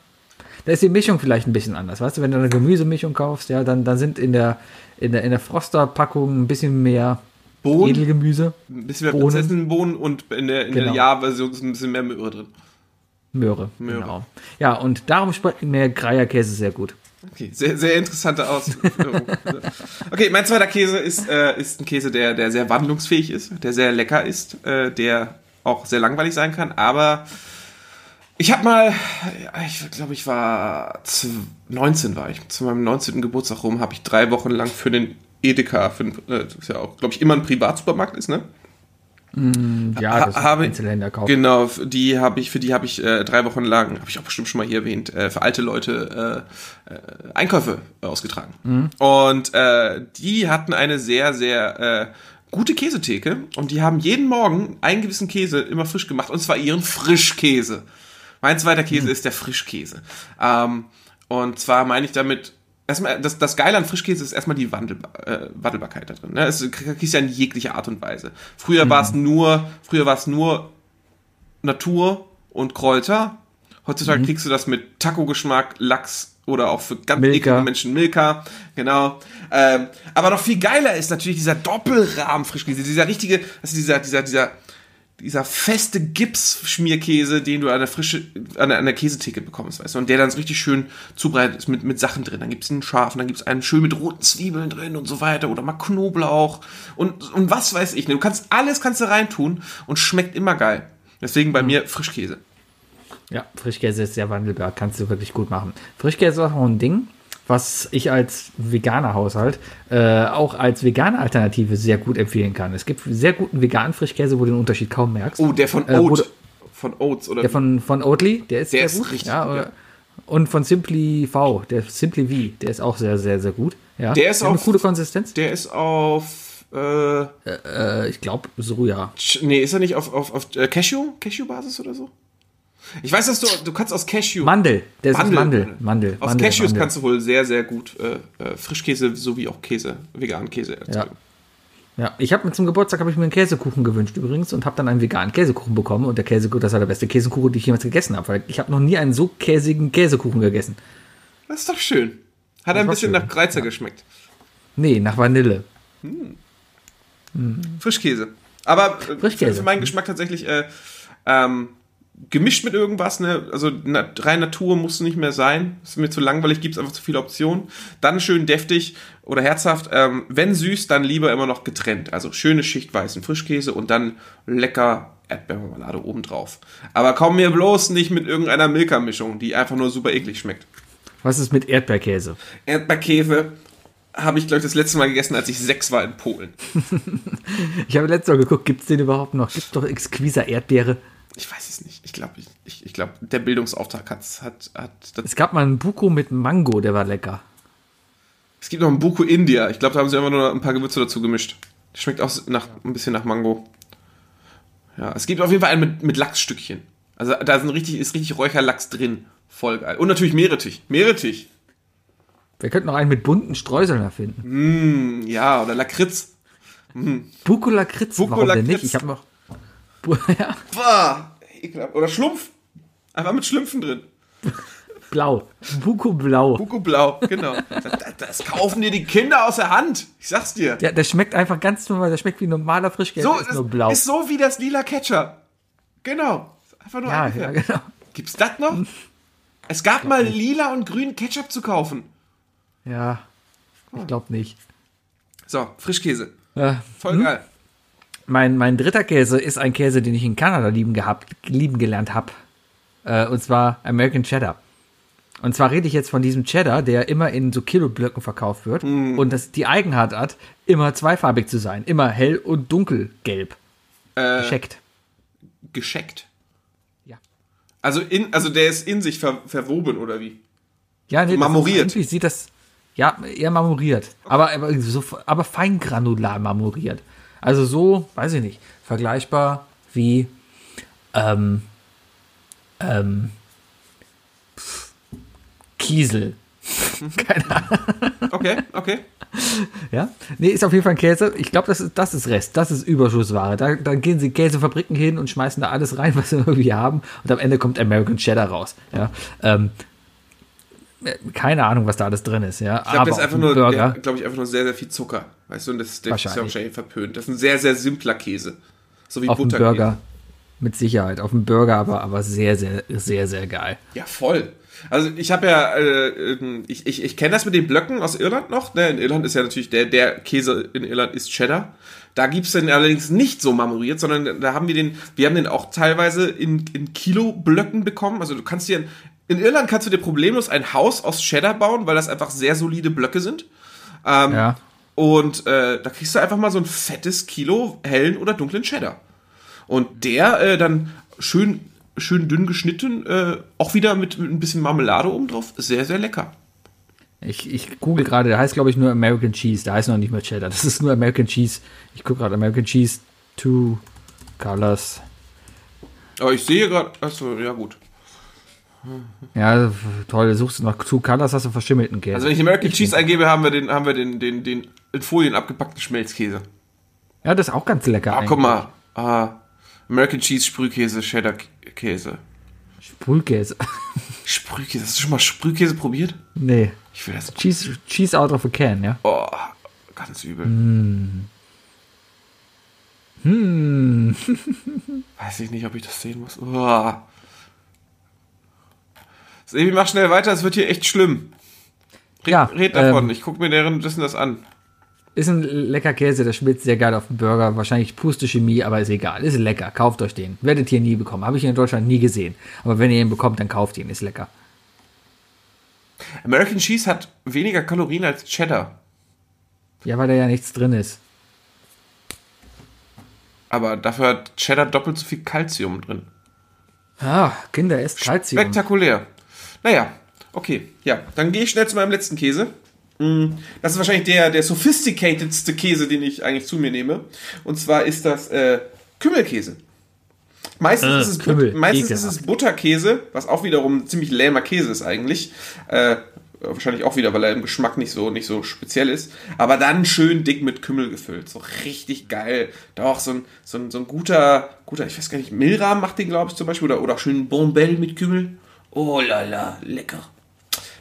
Da ist die Mischung vielleicht ein bisschen anders. Weißt du, wenn du eine Gemüsemischung kaufst, ja, dann, dann sind in der, in der, in der Froster-Packung ein bisschen mehr Bohnen, Edelgemüse, ein bisschen mehr Bohnen. Prinzessinenbohnen und in der, in der Genau. Ja-Version ist ein bisschen mehr Möhre drin. Möhre. Möhre. Genau. Ja, und darum schmeckt mir Greierkäse sehr gut. Okay, sehr, sehr interessante Ausführung. okay, mein zweiter Käse ist, äh, ist ein Käse, der, der sehr wandlungsfähig ist, der sehr lecker ist, äh, der auch sehr langweilig sein kann, aber ich habe mal, ich glaube, ich war z- 19 war ich, zu meinem 19. Geburtstag rum, habe ich drei Wochen lang für den Edeka, für äh, das ist ja auch, glaube ich, immer ein Privatsupermarkt ist, ne? Ja, das Ha- Einzelhändler kaufen. Genau, für die habe ich, für die habe ich äh, drei Wochen lang, habe ich auch bestimmt schon mal hier erwähnt, äh, für alte Leute äh, äh, Einkäufe ausgetragen. Und äh, die hatten eine sehr, sehr äh, gute Käsetheke und die haben jeden Morgen einen gewissen Käse immer frisch gemacht und zwar ihren Frischkäse. Mein zweiter Käse ist der Frischkäse. Ähm, und zwar meine ich damit, erstmal, das, das Geile an Frischkäse ist erstmal die Wandelbar, äh, Wandelbarkeit da drin. Ne? Es kriegst ja in jeglicher Art und Weise. Früher war es nur, früher war es nur Natur und Kräuter. Heutzutage Mhm. kriegst du das mit Taco-Geschmack, Lachs oder auch für ganz Milka. eklige Menschen Milka. Genau. Ähm, aber noch viel geiler ist natürlich dieser Doppelrahmen Frischkäse, dieser richtige, also dieser, dieser, dieser, dieser feste Gips-Schmierkäse, den du an der frische, an der, an der Käsetheke bekommst, weißt du, und der dann so richtig schön zubereitet ist mit, mit Sachen drin. Dann gibt's einen scharfen, dann gibt's einen schön mit roten Zwiebeln drin und so weiter oder mal Knoblauch und, und was weiß ich. ne? Du kannst alles kannst du reintun und schmeckt immer geil. Deswegen bei Mhm. mir Frischkäse. Ja, Frischkäse ist sehr wandelbar, kannst du wirklich gut machen. Frischkäse ist auch ein Ding, was ich als veganer Haushalt äh, auch als vegane Alternative sehr gut empfehlen kann. Es gibt sehr guten veganen Frischkäse, wo du den Unterschied kaum merkst. Oh, der von Äh, Oat. du- von Oats oder Der von, von Oatly, der ist Der sehr ist gut. richtig ja, ja. Und von Simply V, der Simply V, der ist auch sehr, sehr, sehr gut. Ja, Der ist hat eine auch- coole Konsistenz. Der ist auf Äh, Äh, ich glaube, so ja. Ch- nee, ist er nicht auf, auf, auf äh, Cashew? Cashew-Basis oder so? Ich weiß, dass du, du kannst aus Cashew. Mandel, der ist Mandel. Mandel. Mandel. Aus Mandel, Cashews Mandel. kannst du wohl sehr, sehr gut äh, äh, Frischkäse sowie auch Käse, veganen Käse erzeugen. Ja, ich habe mir zum Geburtstag habe ich mir einen Käsekuchen gewünscht übrigens und habe dann einen veganen Käsekuchen bekommen und der Käsekuchen, das war der beste Käsekuchen, den ich jemals gegessen habe, weil ich habe noch nie einen so käsigen Käsekuchen gegessen. Das ist doch schön. Hat ein war bisschen schön, nach Kreizer geschmeckt. Nee, nach Vanille. Frischkäse. Aber äh, Frischkäse. für, für meinen Geschmack tatsächlich äh, ähm, gemischt mit irgendwas, ne? Also na, rein Natur muss nicht mehr sein. Ist mir zu langweilig, gibt es einfach zu viele Optionen. Dann schön deftig oder herzhaft. Ähm, wenn süß, dann lieber immer noch getrennt. Also schöne Schicht weißen Frischkäse und dann lecker Erdbeermarmelade obendrauf. Aber komm mir bloß nicht mit irgendeiner Milka-Mischung, die einfach nur super eklig schmeckt. Was ist mit Erdbeerkäse? Erdbeerkäse habe ich, glaube ich, das letzte Mal gegessen, als ich sechs war in Polen. Ich habe letztes Mal geguckt, gibt es den überhaupt noch? Gibt es doch exquiser Erdbeere? Ich weiß es nicht. Ich glaube, ich, ich, ich glaub, der Bildungsauftrag hat, hat. Das, Es gab mal einen Buko mit Mango, der war lecker. es gibt noch einen Buko India. Ich glaube, da haben sie einfach nur ein paar Gewürze dazu gemischt. Schmeckt auch nach, ein bisschen nach Mango. Ja, es gibt auf jeden Fall einen mit, mit Lachsstückchen. Also da sind richtig, ist richtig Räucherlachs drin. Voll geil. Und natürlich Meerrettich. Meerrettich. Wir könnten noch einen mit bunten Streuseln erfinden. Hm, ja, oder Lakritz. Buko Lakritz, Buko warum denn Lakritz. nicht? Ich habe noch... Ja, Boah, ekelhaft. Oder Schlumpf. Einfach mit Schlümpfen drin. blau. Buko Blau. Buko Blau, genau. das, das kaufen dir die Kinder aus der Hand. Ich sag's dir. Ja, der schmeckt einfach ganz normal. Der schmeckt wie normaler Frischkäse. So, ist ist, nur blau. ist so wie das lila Ketchup. Genau. Einfach nur ja, ja, genau. Gibt's das noch? Es gab mal lila und grünen Ketchup zu kaufen. Ja, ich glaube nicht. So, Frischkäse. Äh, Voll geil. Mein, mein dritter Käse ist ein Käse, den ich in Kanada lieben, gehabt, lieben gelernt habe. Äh, und zwar American Cheddar. Und zwar rede ich jetzt von diesem Cheddar, der immer in so Kiloblöcken verkauft wird und das die Eigenart hat, immer zweifarbig zu sein. Immer hell und dunkelgelb. Äh, Gescheckt. gescheckt. Ja. Also, in, also der ist in sich ver, verwoben, oder wie? Ja, nee, das marmoriert. Irgendwie sieht das, ja, eher marmoriert. Aber, aber, so, aber feingranular marmoriert. Also so, weiß ich nicht, vergleichbar wie, ähm, ähm, pff, Kiesel. Keine Ahnung. Okay, okay. Ja? Nee, ist auf jeden Fall ein Käse. Ich glaube, das ist, das ist Rest. Das ist Überschussware. Da, dann gehen sie Käsefabriken hin und schmeißen da alles rein, was sie irgendwie haben. Und am Ende kommt American Cheddar raus. Ja? Ähm, äh, keine Ahnung, was da alles drin ist. Ja? Ich glaube, das ist einfach nur, glaube ich, einfach nur sehr, sehr viel Zucker. Weißt du, und das, das ist ja Wahrscheinlich. verpönt. Das ist ein sehr, sehr simpler Käse. So wie auf Butterkäse. Burger. Mit Sicherheit. Auf dem Burger, aber, aber sehr, sehr, sehr, sehr geil. Ja, voll. Also ich habe ja, äh, ähm, ich, ich, ich kenne das mit den Blöcken aus Irland noch. Ne? In Irland ist ja natürlich der, der Käse in Irland ist Cheddar. Da gibt's den allerdings nicht so marmoriert, sondern da haben wir den, wir haben den auch teilweise in, in Kiloblöcken bekommen. Also du kannst dir, in Irland kannst du dir problemlos ein Haus aus Cheddar bauen, weil das einfach sehr solide Blöcke sind. Ähm, Ja. Und äh, da kriegst du einfach mal so ein fettes Kilo hellen oder dunklen Cheddar. Und der äh, dann schön, schön dünn geschnitten, äh, auch wieder mit, mit ein bisschen Marmelade oben drauf. Sehr, sehr lecker. Ich, ich google gerade, der heißt, glaube ich, nur American Cheese. Der heißt noch nicht mehr Cheddar. Das ist nur American Cheese. Ich gucke gerade American Cheese Two Colors. Aber ich sehe gerade, achso, ja gut. Ja, toll. Du suchst nach Two Colors, hast du verschimmelten Käse. Also wenn ich American Cheese eingebe, haben wir den, haben wir den, den, den in Folien abgepackten Schmelzkäse. ja, das ist auch ganz lecker. Ah, guck mal. Ah, American Cheese, Sprühkäse, Cheddar-Käse. Sprühkäse. Sprühkäse, hast du schon mal Sprühkäse probiert? nee. Ich will das. Cheese, cheese out of a can, ja. Oh, ganz übel. Hm. Weiß ich nicht, ob ich das sehen muss. Oh. Sebi, mach schnell weiter, es wird hier echt schlimm. Red, Ja, red davon, ähm, ich gucke mir währenddessen das an. Ist ein lecker Käse, der schmilzt sehr geil auf dem Burger. Wahrscheinlich puste Chemie, aber ist egal. Ist lecker. Kauft euch den. Werdet ihr nie bekommen. Habe ich in Deutschland nie gesehen. Aber wenn ihr ihn bekommt, dann kauft ihn. Ist lecker. American Cheese hat weniger Kalorien als Cheddar. Ja, weil da ja nichts drin ist. Aber dafür hat Cheddar doppelt so viel Kalzium drin. Ah, Kinder, esst Kalzium. Spektakulär. Naja, okay. Ja, dann gehe ich schnell zu meinem letzten Käse. Das ist wahrscheinlich der, der sophisticatedste Käse, den ich eigentlich zu mir nehme. Und zwar ist das äh, Kümmelkäse. Meistens, Äh, ist, es Kümmel, But meistens ist es Butterkäse, was auch wiederum ein ziemlich lähmer Käse ist eigentlich. Äh, wahrscheinlich auch wieder, weil er im Geschmack nicht so, nicht so speziell ist. Aber dann schön dick mit Kümmel gefüllt. So richtig geil. Doch, so ein, so ein, so ein guter, guter, ich weiß gar nicht, Milram macht den, glaube ich, zum Beispiel. Oder, oder schön Bombelle mit Kümmel. Oh la la, lecker.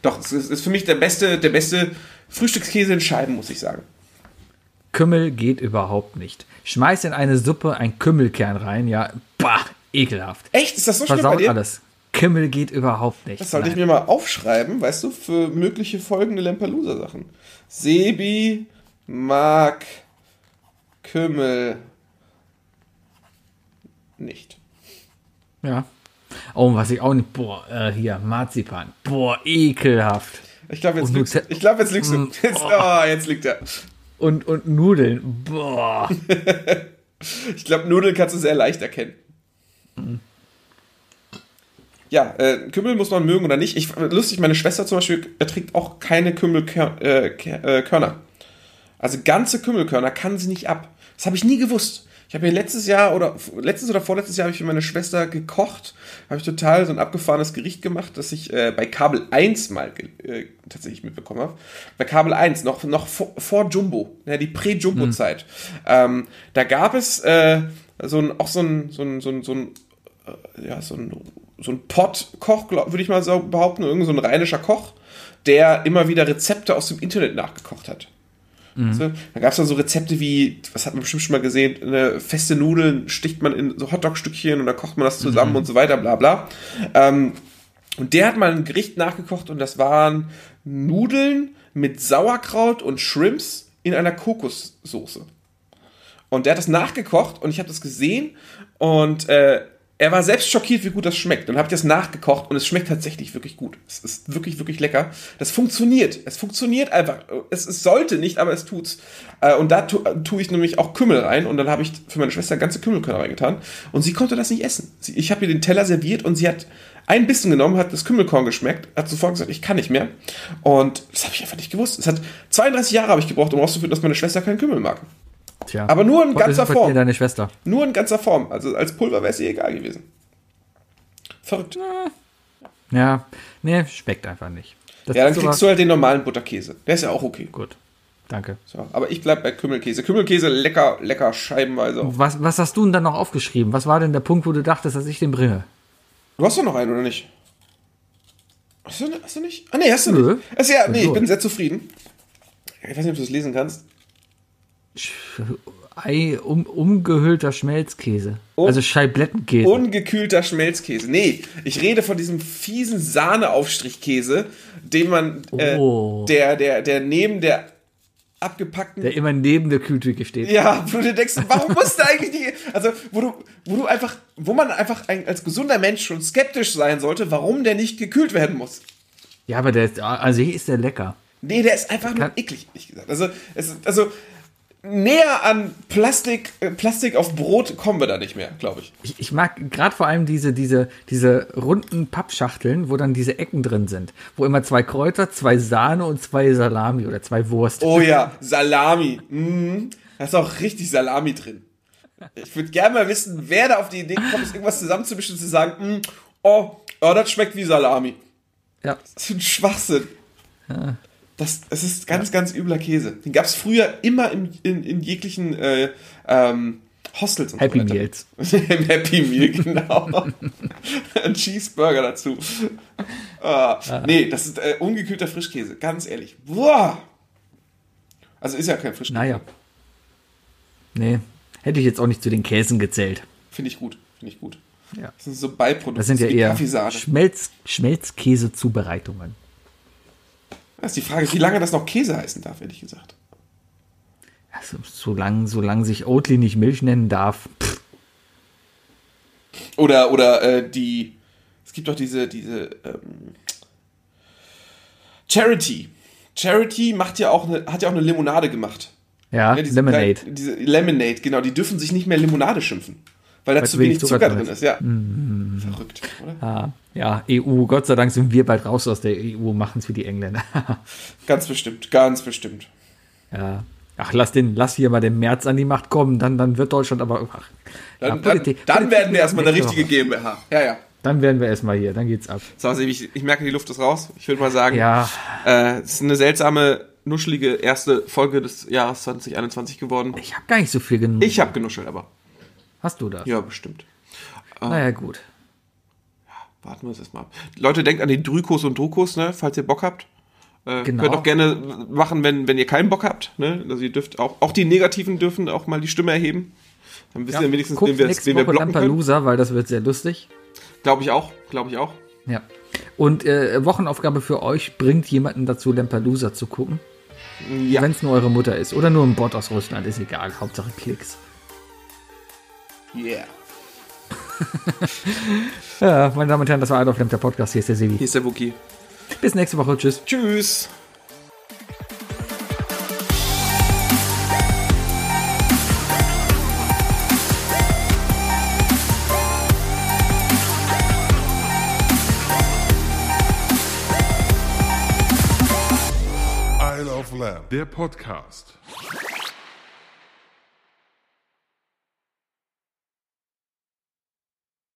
Doch, es ist, für mich der beste, der beste Frühstückskäse in Scheiben, muss ich sagen. Kümmel geht überhaupt nicht. Schmeiß in eine Suppe ein Kümmelkern rein, ja, bah, ekelhaft. Echt? Ist das so schlimm bei Versaut dir? alles. Kümmel geht überhaupt nicht. Das sollte ich Nein. mir mal aufschreiben, weißt du, für mögliche folgende Lampelusa-Sachen. Sebi mag Kümmel nicht. Ja. Oh, was ich auch nicht. Boah, äh, hier, Marzipan. Boah, ekelhaft. Ich glaube, jetzt, lügst- ich glaub, jetzt lügst du. Mm, Jetzt, oh, jetzt liegt er. Und, und Nudeln. Boah. Ich glaube, Nudeln kannst du sehr leicht erkennen. Ja, äh, Kümmel muss man mögen oder nicht. Ich, lustig, meine Schwester zum Beispiel erträgt auch keine Kümmelkörner. Äh, äh, also ganze Kümmelkörner kann sie nicht ab. Das habe ich nie gewusst. Ich habe mir letztes Jahr oder letztes oder vorletztes Jahr habe ich für meine Schwester gekocht. Habe ich total so ein abgefahrenes Gericht gemacht, das ich äh, bei Kabel 1 mal äh, tatsächlich mitbekommen habe. Bei Kabel 1, noch, noch vor, vor Jumbo, ja, die Prä-Jumbo-Zeit. Ähm, da gab es äh, so ein, auch so ein, so ein, so ein, so ein äh, ja, so ein, so ein Pott-Koch, glaub- würde ich mal so behaupten, irgend so ein rheinischer Koch, der immer wieder Rezepte aus dem Internet nachgekocht hat. So, da gab es dann so Rezepte wie, was hat man bestimmt schon mal gesehen, eine feste Nudeln sticht man in so Hotdog-Stückchen und dann kocht man das zusammen und so weiter, bla bla. Ähm, und der hat mal ein Gericht nachgekocht und das waren Nudeln mit Sauerkraut und Shrimps in einer Kokossoße. Und der hat das nachgekocht und ich habe das gesehen und äh, er war selbst schockiert, wie gut das schmeckt. Und habe ich das nachgekocht und es schmeckt tatsächlich wirklich gut. Es ist wirklich, wirklich lecker. Das funktioniert. Es funktioniert einfach. Es, es sollte nicht, aber es tut's. Äh, und da tu, tue ich nämlich auch Kümmel rein und dann habe ich für meine Schwester ganze Kümmelkörner reingetan und sie konnte das nicht essen. Ich habe ihr den Teller serviert und sie hat ein Bissen genommen, hat das Kümmelkorn geschmeckt, hat sofort gesagt, ich kann nicht mehr. Und das habe ich einfach nicht gewusst. Es hat 32 Jahre habe ich gebraucht, um herauszufinden, dass meine Schwester keinen Kümmel mag. Tja. Aber nur in ganzer Form. deine Schwester. Nur in ganzer Form. Also als Pulver wäre es ihr egal gewesen. Verrückt. Ja, nee, schmeckt einfach nicht. Das Ja, dann kriegst du halt den normalen Butterkäse. Der ist ja auch okay. Gut, danke. So, aber ich bleib bei Kümmelkäse. Kümmelkäse lecker, lecker scheibenweise. auch. Was, was hast du denn dann noch aufgeschrieben? Was war denn der Punkt, wo du dachtest, dass ich den bringe? Du hast doch noch einen, oder nicht? Hast du, hast du nicht? Ah, nee, hast du Nö. nicht. Also, ja, nee, ich bin sehr zufrieden. Ich weiß nicht, ob du es lesen kannst. Ei, um, umgehüllter Schmelzkäse. Un- also Scheiblettenkäse. Ungekühlter Schmelzkäse. Nee, ich rede von diesem fiesen Sahneaufstrichkäse, den man, äh, Oh. der, der, der neben der abgepackten der immer neben der Kühltheke steht. Ja, wo du denkst, warum musst du eigentlich die, also wo du, wo du einfach, wo man einfach ein, als gesunder Mensch schon skeptisch sein sollte, warum der nicht gekühlt werden muss. Ja, aber der ist, also hier ist der lecker. Nee, der ist einfach nur eklig, ehrlich gesagt. Also, es ist, also näher an Plastik, äh, Plastik auf Brot kommen wir da nicht mehr, glaube ich. Ich, ich mag gerade vor allem diese, diese, diese runden Pappschachteln, wo dann diese Ecken drin sind. Wo immer zwei Kräuter, zwei Sahne und zwei Salami oder zwei Wurst. Oh ja, Salami. Mhm. Da ist auch richtig Salami drin. Ich würde gerne mal wissen, wer da auf die Idee kommt, irgendwas zusammenzumischen und zu sagen, mm, oh, oh, das schmeckt wie Salami. Ja. Das ist ein Schwachsinn. Das, das ist ganz, ganz übler Käse. Den gab es früher immer in, in, in jeglichen äh, ähm, Hostels und Happy so. Meals. Im Happy Meal, genau. Ein Cheeseburger dazu. Ah, nee, das ist äh, ungekühlter Frischkäse, ganz ehrlich. Boah. Also ist ja kein Frischkäse. Naja. Nee, hätte ich jetzt auch nicht zu den Käsen gezählt. Finde ich gut, finde ich gut. Ja. Das sind so Beiprodukte. Das sind ja eher. Schmelz, Schmelzkäse-Zubereitungen. Das ist die Frage, wie lange das noch Käse heißen darf, ehrlich gesagt. Also, solange, solange sich Oatly nicht Milch nennen darf. Pff, Oder, oder äh, die, es gibt doch diese, diese ähm, Charity. Charity macht ja auch eine, hat ja auch eine Limonade gemacht. ja, Ja, diese Lemonade. Diese Lemonade, genau. Die dürfen sich nicht mehr Limonade schimpfen. Weil da zu wenig Zucker Zucker drin drin ist, ja. Verrückt, oder? Ah, ja, EU, Gott sei Dank sind wir bald raus aus der EU, machen es wie die Engländer. Ganz bestimmt, ganz bestimmt. ja. Ach, lass den, lass hier mal den März an die Macht kommen, dann, dann wird Deutschland aber. Ach, Dann, ja, dann, Politik- dann Politik werden wir erstmal eine richtige. GmbH. Ja, ja. Dann werden wir erstmal hier, dann geht's ab. So, also ich, ich merke, die Luft ist raus. Ich würde mal sagen, Ja, äh, es ist eine seltsame, nuschelige erste Folge des Jahres 2021 geworden. ich habe gar nicht so viel genug. Ich habe genuschelt, aber. Hast du das? Ja, bestimmt. Naja, gut. Warten wir es erstmal ab. Leute, denkt an die Drykos und Drukos, ne, falls ihr Bock habt. Äh, Genau. Könnt auch gerne machen, wenn, wenn ihr keinen Bock habt. Ne? Also ihr dürft auch, auch die Negativen dürfen auch mal die Stimme erheben. Dann wisst ihr wenigstens, Guckt wen wir, wen wir blocken können. Lampelusa, weil das wird sehr lustig. Glaube ich auch, glaube ich auch. Ja. Und äh, Wochenaufgabe für euch, bringt jemanden dazu, Lampelusa zu gucken. Ja. Wenn es nur eure Mutter ist. Oder nur ein Bot aus Russland, ist egal. Hauptsache Klicks. Yeah. Ja, meine Damen und Herren, das war Adolf Lemp, der Podcast. Hier ist der Sebi. Hier ist der Wookie. Bis nächste Woche. Tschüss. Tschüss. Isle of Lamb, der Podcast.